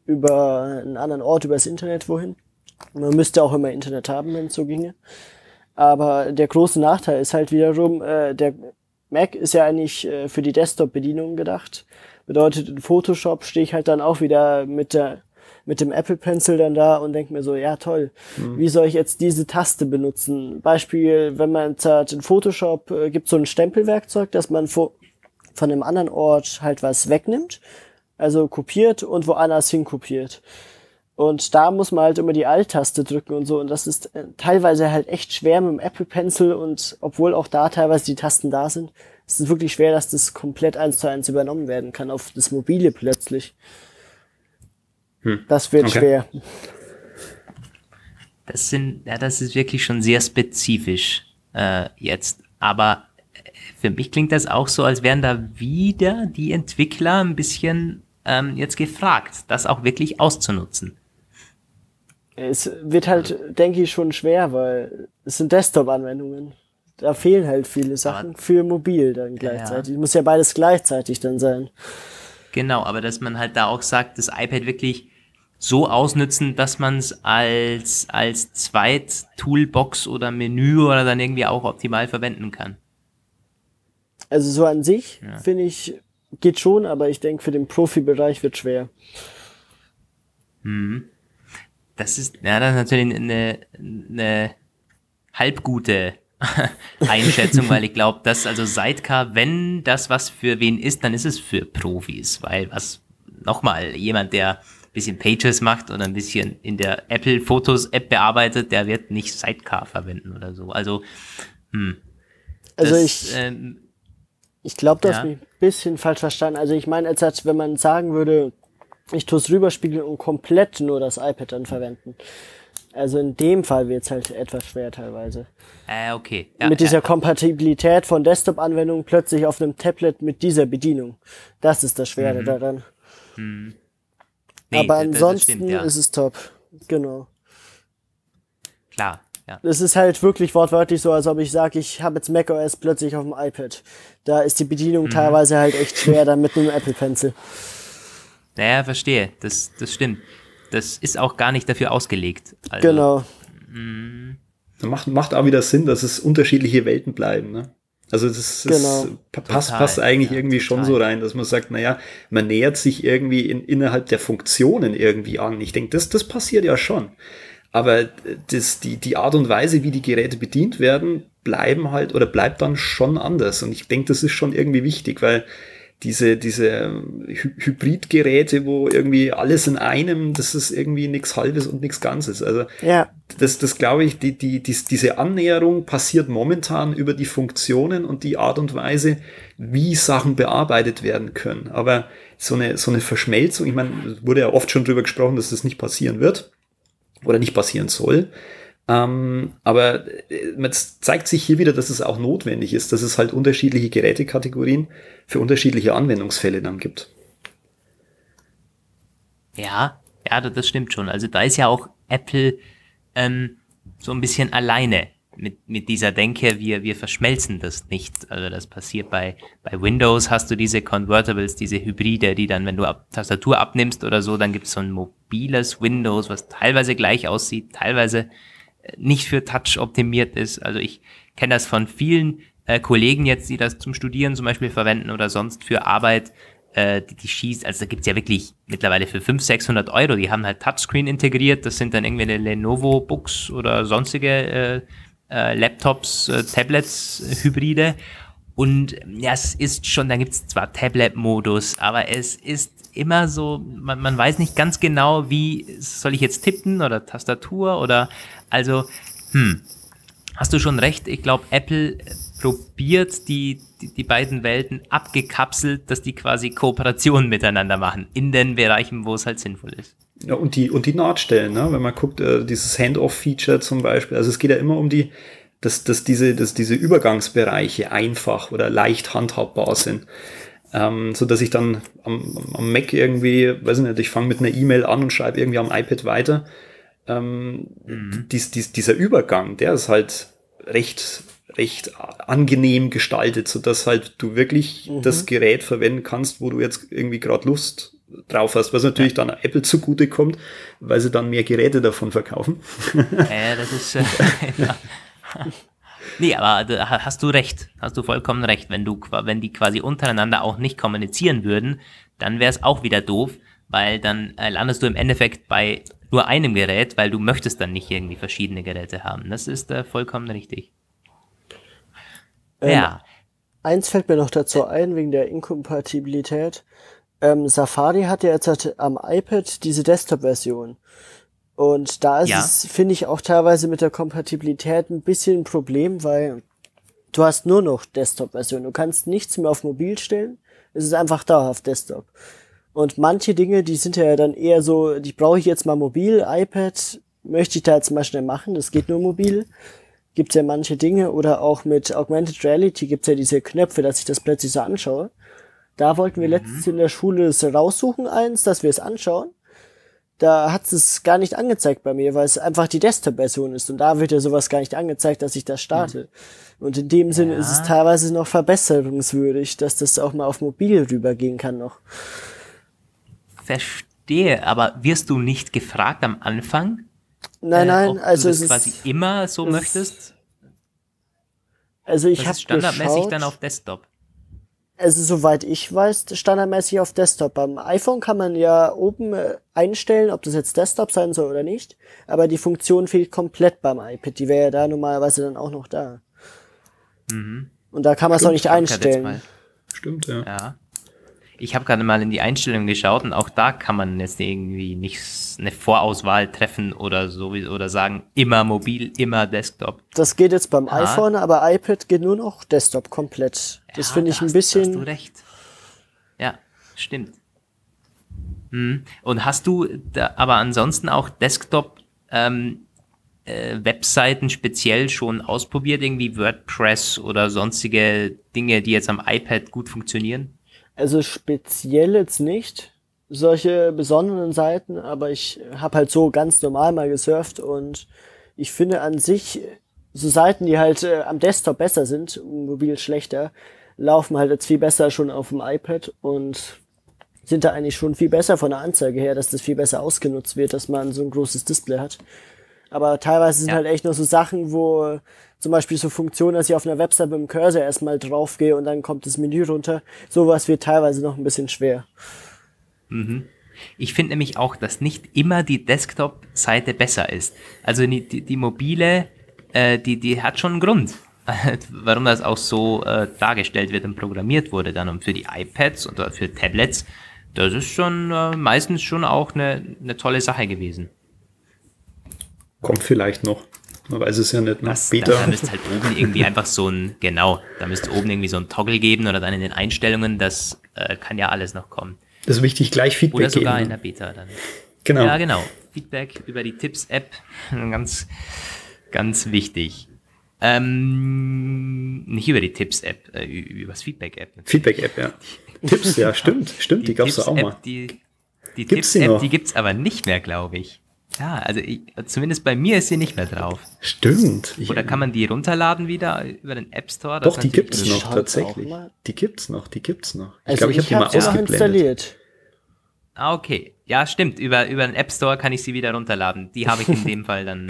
über einen anderen Ort, übers Internet wohin. Man müsste auch immer Internet haben, wenn es so ginge. Aber der große Nachteil ist halt wiederum, äh, der Mac ist ja eigentlich äh, für die Desktop-Bedienung gedacht. Bedeutet, in Photoshop stehe ich halt dann auch wieder mit der mit dem Apple Pencil dann da und denke mir so, ja toll, mhm. wie soll ich jetzt diese Taste benutzen? Beispiel, wenn man sagt, in Photoshop äh, gibt so ein Stempelwerkzeug, dass man von einem anderen Ort halt was wegnimmt Also kopiert und woanders hin kopiert. Und da muss man halt immer die Alt-Taste drücken und so. Und das ist äh, teilweise halt echt schwer mit dem Apple Pencil. Und obwohl auch da teilweise die Tasten da sind, ist es wirklich schwer, dass das komplett eins zu eins übernommen werden kann auf das Mobile plötzlich. Hm. Das wird okay. schwer. Das sind, ja, das ist wirklich schon sehr spezifisch äh, jetzt. Aber äh, für mich klingt das auch so, als wären da wieder die Entwickler ein bisschen ähm, jetzt gefragt, das auch wirklich auszunutzen. Es wird halt, denke ich, schon schwer, weil es sind Desktop-Anwendungen. Da fehlen halt viele Sachen aber, für mobil dann gleichzeitig. Ja. Muss ja beides gleichzeitig dann sein. Genau, aber dass man halt da auch sagt, das iPad wirklich so ausnützen, dass man es als, als Zweit-Toolbox oder Menü oder dann irgendwie auch optimal verwenden kann. Also so an sich, ja. finde ich, geht schon, aber ich denke, für den Profibereich wird schwer. Hm. Das ist, ja, das ist natürlich eine, eine halbgute [laughs] Einschätzung, weil ich glaube, dass also Sidecar, wenn das was für wen ist, dann ist es für Profis, weil was nochmal jemand, der bisschen Pages macht oder ein bisschen in der Apple Fotos App bearbeitet, der wird nicht Sidecar verwenden oder so. Also, hm. Also das, ich, ähm, ich glaube, du ja. hast mich ein bisschen falsch verstanden. Also ich meine, als wenn man sagen würde, ich tue es rüberspiegeln und komplett nur das iPad dann verwenden. Also in dem Fall wird es halt etwas schwer teilweise. Äh, okay. Ja, mit dieser ja. Kompatibilität von Desktop-Anwendungen plötzlich auf einem Tablet mit dieser Bedienung. Das ist das Schwere mhm. daran. Mhm. Nee, Aber ansonsten stimmt, ja. ist es top. Genau. Klar, ja. Es ist halt wirklich wortwörtlich so, als ob ich sage, ich habe jetzt macOS plötzlich auf dem iPad. Da ist die Bedienung mhm. teilweise halt echt schwer, dann mit einem Apple Pencil. Naja, verstehe. Das, das stimmt. Das ist auch gar nicht dafür ausgelegt. Also, genau. Mh. Macht, macht auch wieder Sinn, dass es unterschiedliche Welten bleiben. Ne? Also das, das genau. passt, passt eigentlich ja, irgendwie total. schon so rein, dass man sagt, naja, man nähert sich irgendwie in, innerhalb der Funktionen irgendwie an. Ich denke, das, das passiert ja schon. Aber das, die, die Art und Weise, wie die Geräte bedient werden, bleiben halt oder bleibt dann schon anders. Und ich denke, das ist schon irgendwie wichtig, weil diese, diese ähm, Hy Hybridgeräte, wo irgendwie alles in einem, das ist irgendwie nichts Halbes und nichts Ganzes. Also ja. das, das glaube ich, die, die, die, diese Annäherung passiert momentan über die Funktionen und die Art und Weise, wie Sachen bearbeitet werden können. Aber so eine, so eine Verschmelzung, ich meine, wurde ja oft schon drüber gesprochen, dass das nicht passieren wird oder nicht passieren soll. Ähm, aber äh, es zeigt sich hier wieder, dass es auch notwendig ist, dass es halt unterschiedliche Gerätekategorien für unterschiedliche Anwendungsfälle dann gibt. Ja, ja, das stimmt schon. Also da ist ja auch Apple ähm, so ein bisschen alleine mit, mit dieser Denke, wir, wir verschmelzen das nicht. Also das passiert bei, bei Windows hast du diese Convertibles, diese Hybride, die dann, wenn du ab, Tastatur abnimmst oder so, dann gibt es so ein mobiles Windows, was teilweise gleich aussieht, teilweise nicht für Touch optimiert ist. Also ich kenne das von vielen äh, Kollegen jetzt, die das zum Studieren zum Beispiel verwenden oder sonst für Arbeit, äh, die, die schießt. Also da gibt's ja wirklich mittlerweile für 500, 600 Euro. Die haben halt Touchscreen integriert. Das sind dann irgendwie eine Lenovo Books oder sonstige äh, äh, Laptops, äh, Tablets, äh, Hybride. Und ja, es ist schon, da gibt's zwar Tablet-Modus, aber es ist immer so, man, man weiß nicht ganz genau, wie soll ich jetzt tippen oder Tastatur oder also, hm, hast du schon recht. Ich glaube, Apple probiert die, die, die, beiden Welten abgekapselt, dass die quasi Kooperation [laughs] miteinander machen, in den Bereichen, wo es halt sinnvoll ist. Ja, und die, und die Nahtstellen, ne? wenn man guckt, äh, dieses Hand-Off-Feature zum Beispiel, also es geht ja immer um die, dass, dass, diese, dass diese Übergangsbereiche einfach oder leicht handhabbar sind. Ähm, so dass ich dann am, am Mac irgendwie, weiß ich nicht, ich fange mit einer E-Mail an und schreibe irgendwie am iPad weiter ähm, mhm. dies, dies, dieser Übergang, der ist halt recht, recht angenehm gestaltet, so dass halt du wirklich mhm. das Gerät verwenden kannst, wo du jetzt irgendwie gerade Lust drauf hast, was natürlich ja. dann Apple zugute kommt, weil sie dann mehr Geräte davon verkaufen. Ja, [laughs] das ist äh, [laughs] ja. Nee, aber hast du recht, hast du vollkommen recht. Wenn du, wenn die quasi untereinander auch nicht kommunizieren würden, dann wäre es auch wieder doof, weil dann äh, landest du im Endeffekt bei nur einem Gerät, weil du möchtest dann nicht irgendwie verschiedene Geräte haben. Das ist äh, vollkommen richtig. Ähm, ja. Eins fällt mir noch dazu ein, wegen der Inkompatibilität. Ähm, Safari hat ja jetzt halt am iPad diese Desktop-Version. Und da ist Ja. es, finde ich, auch teilweise mit der Kompatibilität ein bisschen ein Problem, weil du hast nur noch Desktop-Version. Du kannst nichts mehr auf mobil stellen. Es ist einfach dauerhaft Desktop. Und manche Dinge, die sind ja dann eher so, die brauche ich jetzt mal mobil, iPad, möchte ich da jetzt mal schnell machen, das geht nur mobil. Gibt's ja manche Dinge oder auch mit Augmented Reality gibt's ja diese Knöpfe, dass ich das plötzlich so anschaue. Da wollten wir letztens in der Schule es raussuchen, eins, dass wir es anschauen. Da hat es gar nicht angezeigt bei mir, weil es einfach die Desktop-Version ist. Und da wird ja sowas gar nicht angezeigt, dass ich das starte. Und in dem Sinne ist es Ja. teilweise noch verbesserungswürdig, dass das auch mal auf mobil rübergehen kann noch. Verstehe, aber wirst du nicht gefragt am Anfang? Nein, äh, nein, ob also du es das quasi ist, immer so es- möchtest? also ich habe standardmäßig geschaut, dann auf Desktop. Also soweit ich weiß, standardmäßig auf Desktop. Beim iPhone kann man ja oben äh, einstellen, ob das jetzt Desktop sein soll oder nicht. Aber die Funktion fehlt komplett beim iPad. Die wäre ja da normalerweise dann auch noch da. Mhm. Und da kann man es auch nicht einstellen. Stimmt, ja. Ja. Ich habe gerade mal in die Einstellungen geschaut und auch da kann man jetzt irgendwie nicht eine Vorauswahl treffen oder so oder sagen immer mobil, immer Desktop. Das geht jetzt beim Ah. iPhone, aber iPad geht nur noch Desktop komplett. Das Ja, finde da ich ein bisschen. Hast du recht. Ja, stimmt. Hm. Und hast du da, aber ansonsten auch Desktop ähm, äh, Webseiten speziell schon ausprobiert, irgendwie WordPress oder sonstige Dinge, die jetzt am iPad gut funktionieren? Also speziell jetzt nicht solche besonderen Seiten, aber ich habe halt so ganz normal mal gesurft und ich finde an sich so Seiten, die halt äh, am Desktop besser sind, mobil schlechter, laufen halt jetzt viel besser schon auf dem iPad und sind da eigentlich schon viel besser von der Anzeige her, dass das viel besser ausgenutzt wird, dass man so ein großes Display hat. Aber teilweise sind Ja. halt echt nur so Sachen, wo zum Beispiel so Funktionen, dass ich auf einer Website mit dem Cursor erstmal draufgehe und dann kommt das Menü runter. Sowas wird teilweise noch ein bisschen schwer. Ich finde nämlich auch, dass nicht immer die Desktop-Seite besser ist. Also die, die, die mobile, äh, die, die hat schon einen Grund, [laughs] warum das auch so äh, dargestellt wird und programmiert wurde dann und für die iPads und für Tablets. Das ist schon äh, meistens schon auch eine, eine tolle Sache gewesen. Kommt vielleicht noch. Man weiß es ja nicht nach Das, da, Beta. da müsste halt oben irgendwie einfach so ein, genau, da müsste oben irgendwie so ein Toggle geben oder dann in den Einstellungen, das äh, kann ja alles noch kommen. Das ist wichtig, gleich Feedback Oder sogar in geben. der Beta dann. Genau. Ja, genau. Feedback über die Tipps-App. [laughs] Ganz, ganz wichtig. Ähm, nicht über die Tipps-App, äh, über das Feedback-App. Feedback-App, ja. [laughs] Tipps, ja, stimmt, stimmt, die, gab's da auch Tipps-App, mal. Die, die die Tipps-App, die gibt's aber nicht mehr, glaube ich. Ja, also ich, zumindest bei mir ist sie nicht mehr drauf. Stimmt. Ich, Oder kann man die runterladen wieder über den App Store? doch, Das die ist natürlich- gibt's Ich noch, tatsächlich. Die gibt's noch, die gibt's noch. Ich Also glaube, ich habe die mal ja ausgeblendet. installiert. Ah, okay. Ja, stimmt. Über, über den App Store kann ich sie wieder runterladen. Die habe ich in dem [laughs] Fall dann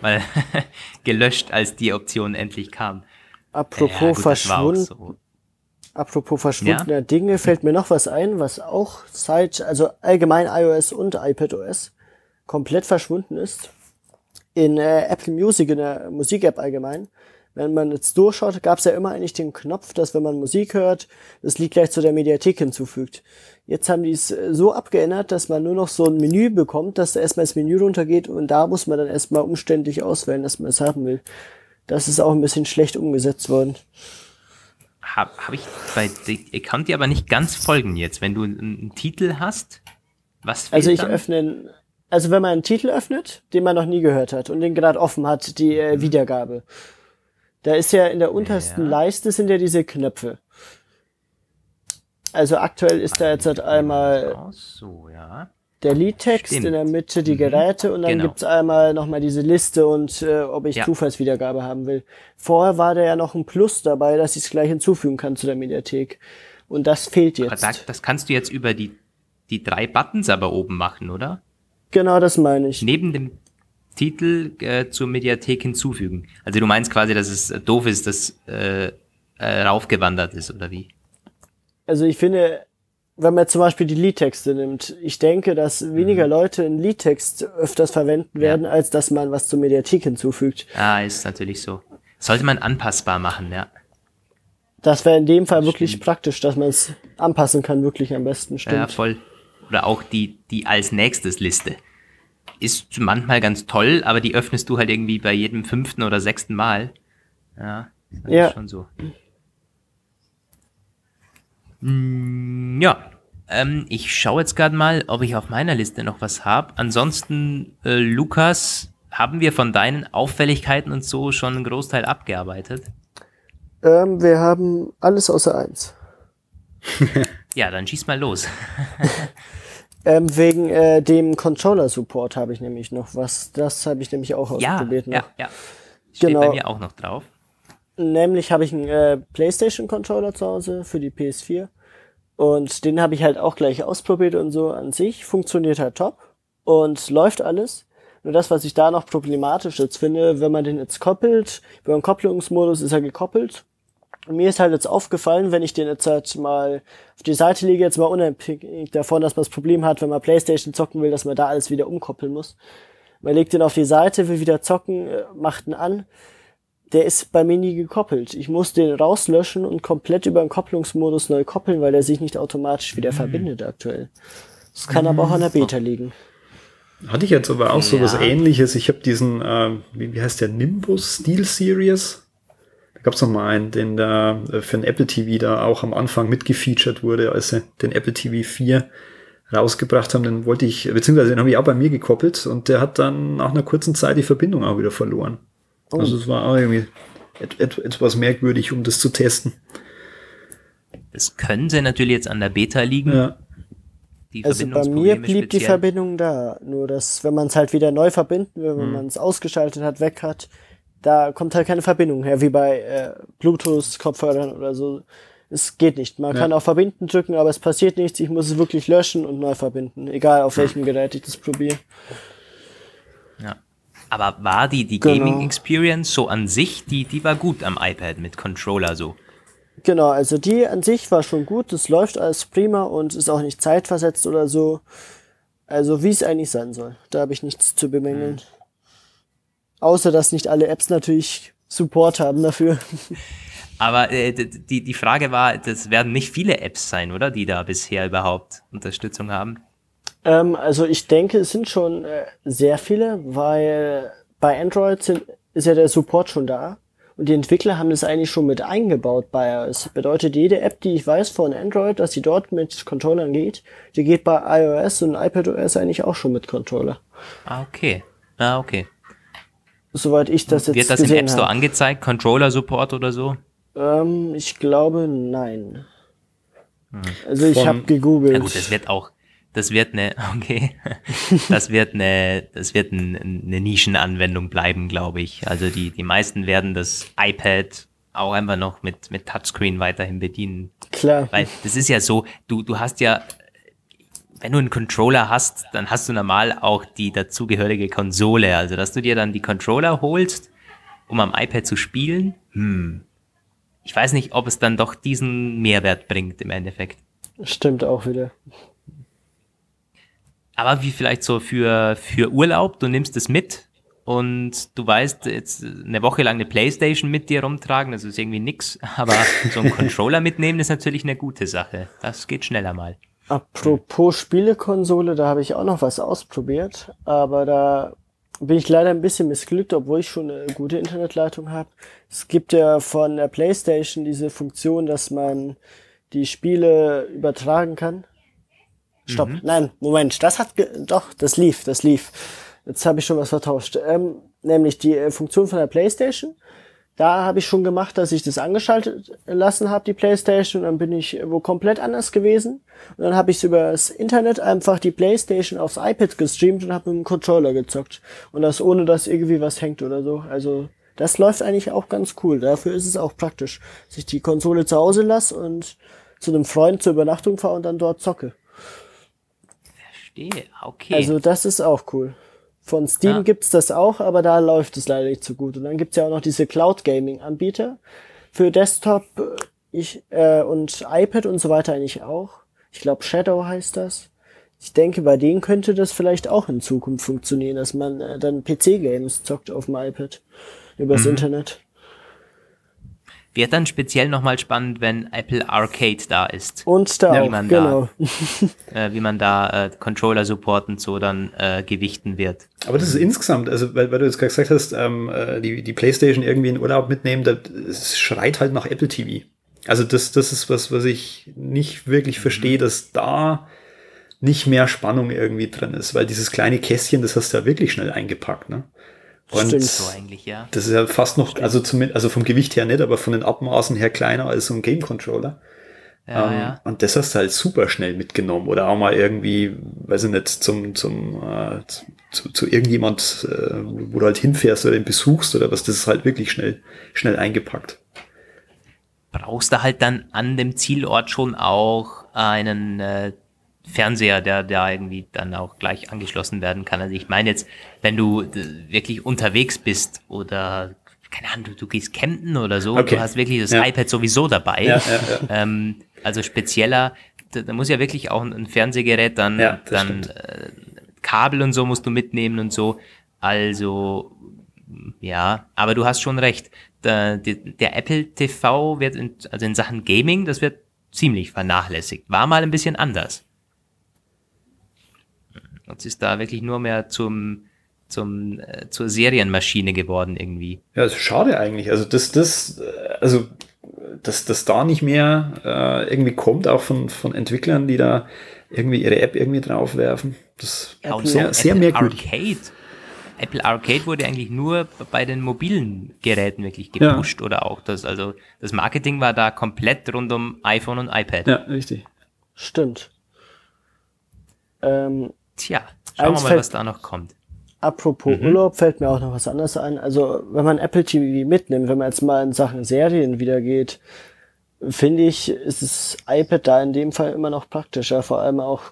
mal, [laughs] [laughs] gelöscht, als die Option endlich kam. Apropos Ja, gut, verschwunden, so. apropos verschwundener Dinge fällt mir noch was ein, was auch seit, also allgemein iOS und iPadOS komplett verschwunden ist. In äh, Apple Music, in der Musik-App allgemein. Wenn man jetzt durchschaut, gab es ja immer eigentlich den Knopf, dass wenn man Musik hört, das Lied gleich zu der Mediathek hinzufügt. Jetzt haben die es äh, so abgeändert, dass man nur noch so ein Menü bekommt, dass da erstmal das Menü runtergeht und da muss man dann erstmal umständlich auswählen, dass man es haben will. Das ist auch ein bisschen schlecht umgesetzt worden. Habe hab ich bei, ich kann dir aber nicht ganz folgen jetzt. Wenn du einen, Titel hast, was Also ich dann? öffne, also wenn man einen Titel öffnet, den man noch nie gehört hat und den gerade offen hat, die äh, Wiedergabe. Da ist ja in der untersten Ja. Leiste sind ja diese Knöpfe. Also aktuell ist da jetzt halt einmal so, ja. der Liedtext, Stimmt. in der Mitte die Geräte und dann Genau. gibt's einmal nochmal diese Liste und äh, ob ich Ja. Zufallswiedergabe haben will. Vorher war da ja noch ein Plus dabei, dass ich es gleich hinzufügen kann zu der Mediathek. Und das fehlt jetzt. da, das kannst du jetzt über die, die drei Buttons aber oben machen, oder? Genau das meine ich. Neben dem Titel äh, zur Mediathek hinzufügen. Also du meinst quasi, dass es doof ist, dass äh, äh, raufgewandert ist, oder wie? Also ich finde, wenn man zum Beispiel die Liedtexte nimmt, ich denke, dass weniger Leute einen Liedtext öfters verwenden werden, als dass man was zur Mediathek hinzufügt. Ah, ist natürlich so. Sollte man anpassbar machen, ja. Das wäre in dem Fall wirklich stimmt. praktisch, dass man es anpassen kann, wirklich am besten, stimmt. Ja, voll. Oder auch die, die als nächstes Liste. Ist manchmal ganz toll, aber die öffnest du halt irgendwie bei jedem fünften oder sechsten Mal. Ja, das ja. ist schon so. Mm, ja, ähm, ich schaue jetzt gerade mal, ob ich auf meiner Liste noch was habe. Ansonsten, äh, Lukas, haben wir von deinen Auffälligkeiten und so schon einen Großteil abgearbeitet? Ähm, wir haben alles außer eins. [laughs] ja, dann schieß mal los. [laughs] ähm, wegen äh, dem Controller-Support habe ich nämlich noch was. Das habe ich nämlich auch ausprobiert. Ja, noch. ja, ja. Steht genau. bei mir auch noch drauf. Nämlich habe ich einen äh, PlayStation-Controller zu Hause für die PS4. Und den habe ich halt auch gleich ausprobiert und so an sich. Funktioniert halt top und läuft alles. Nur das, was ich da noch problematisch jetzt finde, wenn man den jetzt koppelt, über den Kopplungsmodus ist er gekoppelt. Mir ist halt jetzt aufgefallen, wenn ich den jetzt halt mal auf die Seite lege, jetzt mal unabhängig davon, dass man das Problem hat, wenn man Playstation zocken will, dass man da alles wieder umkoppeln muss. Man legt den auf die Seite, will wieder zocken, äh, macht ihn an der ist bei mir nie gekoppelt. Ich muss den rauslöschen und komplett über den Kopplungsmodus neu koppeln, weil der sich nicht automatisch wieder mhm. verbindet aktuell. Das kann mhm. aber auch an der Beta liegen. Hatte ich jetzt aber auch so was ähnliches. Ich habe diesen, äh, wie, wie heißt der, Nimbus Steel Series? Gab es noch mal einen, den da äh, für den Apple TV da auch am Anfang mitgefeatured wurde, als sie den Apple TV 4 rausgebracht haben. Den wollte ich, beziehungsweise den habe ich auch bei mir gekoppelt und der hat dann nach einer kurzen Zeit die Verbindung auch wieder verloren. Oh. Also es war auch irgendwie et, et, etwas merkwürdig, um das zu testen. Das könnte natürlich jetzt an der Beta liegen. Ja. also bei mir blieb speziell. die Verbindung da. Nur dass, wenn man es halt wieder neu verbinden will, wenn hm. man es ausgeschaltet hat, weg hat, da kommt halt keine Verbindung her, wie bei äh, Bluetooth-Kopfhörern oder so. Es geht nicht. Man ja. kann auch verbinden drücken, aber es passiert nichts. Ich muss es wirklich löschen und neu verbinden. Egal auf welchem Gerät ich das probiere. Ja. Aber war die, die genau. Gaming Experience so an sich, die, die war gut am iPad mit Controller so? Genau, also die an sich war schon gut, das läuft alles prima und ist auch nicht zeitversetzt oder so. Also wie es eigentlich sein soll. Da habe ich nichts zu bemängeln. Mhm. Außer dass nicht alle Apps natürlich Support haben dafür. Aber äh, die, die Frage war, das werden nicht viele Apps sein, oder? Die da bisher überhaupt Unterstützung haben. Ähm, also ich denke, es sind schon äh, sehr viele, weil bei Android sind, ist ja der Support schon da. Und die Entwickler haben das eigentlich schon mit eingebaut bei iOS. Bedeutet, jede App, die ich weiß von Android, dass sie dort mit Controllern geht, die geht bei iOS und iPadOS eigentlich auch schon mit Controller. Ah, okay. Ah, okay. Soweit ich das jetzt Wird das im App Store hab. angezeigt? Controller-Support oder so? Ähm, ich glaube, nein. Hm. Also ich habe gegoogelt. Ja gut, das wird auch das wird eine, [laughs] okay, das wird eine, das wird ein, eine Nischenanwendung bleiben, glaube ich. Also die, die meisten werden das iPad auch einfach noch mit, mit Touchscreen weiterhin bedienen. Klar. Weil das ist ja so, du, du hast ja, wenn du einen Controller hast, dann hast du normal auch die dazugehörige Konsole. Also, dass du dir dann die Controller holst, um am iPad zu spielen, hm. Ich weiß nicht, ob es dann doch diesen Mehrwert bringt im Endeffekt. Stimmt auch wieder. Aber wie vielleicht so für, für Urlaub, du nimmst es mit und du weißt, jetzt eine Woche lang eine Playstation mit dir rumtragen, das ist irgendwie nix, aber so einen [laughs] Controller mitnehmen ist natürlich eine gute Sache. Das geht schneller mal. Apropos Spielekonsole, da habe ich auch noch was ausprobiert, aber da bin ich leider ein bisschen missglückt, obwohl ich schon eine gute Internetleitung habe. Es gibt ja von der PlayStation diese Funktion, dass man die Spiele übertragen kann Stopp. Mhm. Nein, Moment. Das hat doch, das lief, das lief. Jetzt habe ich schon was vertauscht. Ähm, nämlich die äh, Funktion von der PlayStation. Da habe ich schon gemacht, dass ich das angeschaltet lassen habe, die PlayStation. Und dann bin ich wo komplett anders gewesen. Und dann habe ich über das Internet einfach die PlayStation aufs iPad gestreamt und habe mit dem Controller gezockt. Und das ohne, dass irgendwie was hängt oder so. Also das läuft eigentlich auch ganz cool. Dafür ist es auch praktisch, dass ich die Konsole zu Hause lasse und zu einem Freund zur Übernachtung fahre und dann dort zocke verstehe. Okay. Also das ist auch cool. Von Steam ja. gibt's das auch, aber da läuft es leider nicht so gut. Und dann gibt's ja auch noch diese Cloud Gaming Anbieter für Desktop äh, ich, äh, und iPad und so weiter eigentlich auch. Ich glaube Shadow heißt das. Ich denke, bei denen könnte das vielleicht auch in Zukunft funktionieren, dass man äh, dann PC-Games zockt auf dem iPad übers mhm. Internet. Wird dann speziell nochmal spannend, wenn Apple Arcade da ist. Und da wie auch, man genau. Da, [laughs] äh, wie man da äh, Controller supporten so dann äh, gewichten wird. Aber das ist insgesamt, also weil, weil du jetzt gerade gesagt hast, ähm, äh, die, die Playstation irgendwie in Urlaub mitnehmen, das schreit halt nach Apple TV. Also das, das ist was, was ich nicht wirklich verstehe, dass da nicht mehr Spannung irgendwie drin ist, weil dieses kleine Kästchen, das hast du ja wirklich schnell eingepackt, ne? Und Stimmt. So eigentlich, ja. das ist ja fast noch, also zumindest, also vom Gewicht her nicht, aber von den Abmaßen her kleiner als so ein Game Controller. Ja, ähm, ja. Und das hast du halt super schnell mitgenommen oder auch mal irgendwie, weiß ich nicht, zum, zum, äh, zu, zu irgendjemand, äh, wo du halt hinfährst oder ihn besuchst oder was, das ist halt wirklich schnell, schnell eingepackt. Brauchst du halt dann an dem Zielort schon auch einen äh, Fernseher, der da irgendwie dann auch gleich angeschlossen werden kann. Also ich meine jetzt, wenn du äh, wirklich unterwegs bist oder keine Ahnung, du, du gehst campen oder so, Okay. du hast wirklich das Ja. iPad sowieso dabei. Ja, ja, Ähm, also spezieller, da, da muss ja wirklich auch ein, ein Fernsehgerät dann, dann äh, Kabel und so musst du mitnehmen und so. Also ja, aber du hast schon recht. Der, der, der Apple TV wird in, also in Sachen Gaming, das wird ziemlich vernachlässigt. War mal ein bisschen anders. Jetzt ist da wirklich nur mehr zum, zum, äh, zur Serienmaschine geworden irgendwie. Ja, das ist schade eigentlich. Also das, das, äh, also dass das da nicht mehr äh, irgendwie kommt, auch von, von Entwicklern, die da irgendwie ihre App irgendwie draufwerfen. Das Ja, und ist sehr, so sehr Apple merkwürdig. Arcade. Apple Arcade wurde eigentlich nur bei den mobilen Geräten wirklich Ja. gepusht oder auch das, also das Marketing war da komplett rund um iPhone und iPad. Ja, richtig. Stimmt. Ähm, Tja, schauen wir Eins mal, fällt- was da noch kommt. Apropos Urlaub fällt mir auch noch was anderes ein. Also wenn man Apple TV mitnimmt, wenn man jetzt mal in Sachen Serien wieder geht, finde ich, ist das iPad da in dem Fall immer noch praktischer. Vor allem auch,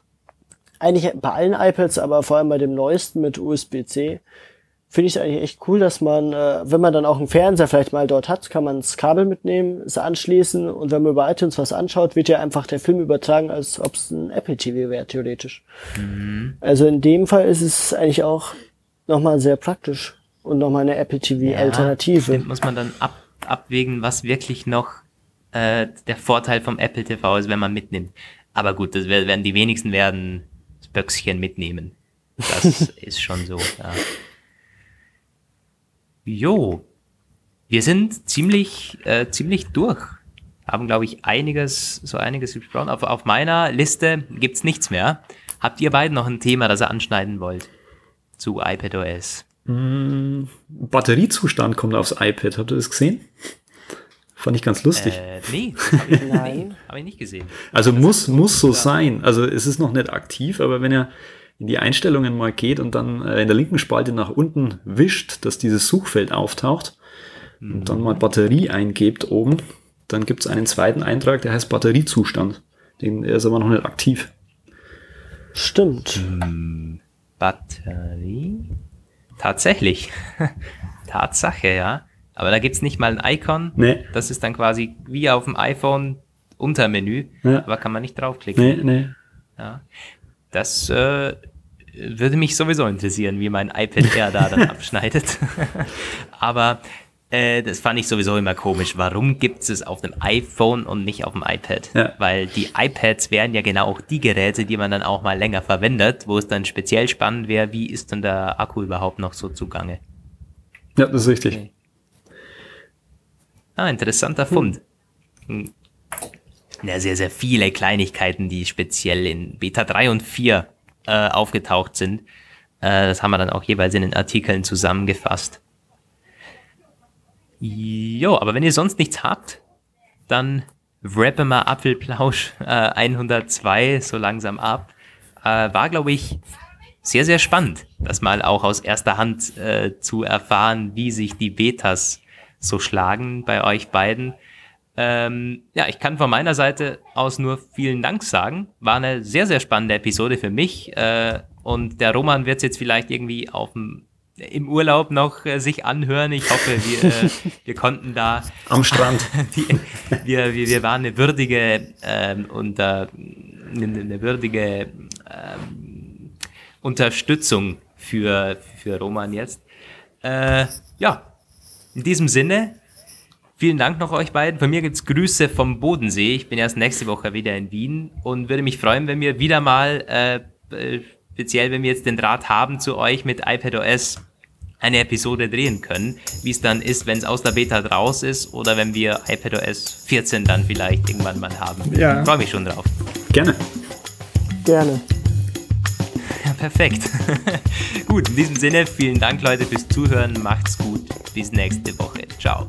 eigentlich bei allen iPads, aber vor allem bei dem neuesten mit USB-C, finde ich es eigentlich echt cool, dass man, äh, wenn man dann auch einen Fernseher vielleicht mal dort hat, kann man das Kabel mitnehmen, es anschließen und wenn man über iTunes was anschaut, wird ja einfach der Film übertragen, als ob es ein Apple TV wäre, theoretisch. Also in dem Fall ist es eigentlich auch nochmal sehr praktisch und nochmal eine Apple TV Alternative. stimmt, muss man dann ab, abwägen, was wirklich noch äh, der Vorteil vom Apple TV ist, wenn man mitnimmt. Aber gut, das wer- werden die wenigsten werden das Böckschen mitnehmen. Das [laughs] ist schon so. Ja. Jo, wir sind ziemlich, äh, ziemlich durch. Haben, glaube ich, einiges, so einiges gesprochen. Auf, auf meiner Liste gibt's nichts mehr. Habt ihr beiden noch ein Thema, das ihr anschneiden wollt? Zu iPadOS? Batteriezustand kommt aufs iPad. Habt ihr das gesehen? Fand ich ganz lustig. Äh, nee, das [laughs] hab ich, hab ich nicht gesehen. Also muss, muss so sein. Also es ist noch nicht aktiv, aber wenn ihr in die Einstellungen mal geht und dann äh, in der linken Spalte nach unten wischt, dass dieses Suchfeld auftaucht und dann mal Batterie eingebt oben, dann gibt es einen zweiten Eintrag, der heißt Batteriezustand. Den ist aber noch nicht aktiv. Stimmt. Batterie. Tatsächlich. [laughs] Tatsache, ja. Aber da gibt's nicht mal ein Icon. Nee. Das ist dann quasi wie auf dem iPhone Untermenü. Ja. Aber kann man nicht draufklicken. Nee, nee. Ja. Das äh, würde mich sowieso interessieren, wie mein iPad Air da dann [laughs] abschneidet. [laughs] Aber äh, das fand ich sowieso immer komisch. Warum gibt es auf dem iPhone und nicht auf dem iPad? Ja. Weil die iPads wären ja genau auch die Geräte, die man dann auch mal länger verwendet, wo es dann speziell spannend wäre, wie ist denn der Akku überhaupt noch so zugange? Ja, das ist richtig. Okay. Ah, interessanter Fund. Hm. Ja, sehr, sehr viele Kleinigkeiten, die speziell in Beta 3 und 4 äh, aufgetaucht sind. Äh, das haben wir dann auch jeweils in den Artikeln zusammengefasst. Jo, aber wenn ihr sonst nichts habt, dann rappe mal Apfelplausch äh, 102 so langsam ab. Äh, war, glaube ich, sehr, sehr spannend, das mal auch aus erster Hand äh, zu erfahren, wie sich die Betas so schlagen bei euch beiden. Ähm, ja, ich kann von meiner Seite aus nur vielen Dank sagen. War eine sehr, sehr spannende Episode für mich. Äh, und der Roman wird es jetzt vielleicht irgendwie auf dem im Urlaub noch äh, sich anhören. Ich hoffe, wir, äh, [laughs] wir konnten da Am Strand. [laughs] die, wir, wir, wir waren eine würdige ähm, und äh, eine, eine würdige ähm, Unterstützung für, für Roman jetzt. Äh, ja, in diesem Sinne, Vielen Dank noch euch beiden. Von mir gibt es Grüße vom Bodensee. Ich bin erst nächste Woche wieder in Wien und würde mich freuen, wenn wir wieder mal, äh, äh speziell wenn wir jetzt den Draht haben zu euch mit iPadOS, eine Episode drehen können, wie es dann ist, wenn es aus der Beta draus ist oder wenn wir iPadOS 14 dann vielleicht irgendwann mal haben. Ja. Freue mich schon drauf. Gerne. Gerne. Ja, perfekt. [laughs] gut, in diesem Sinne, vielen Dank Leute fürs Zuhören. Macht's gut. Bis nächste Woche. Ciao.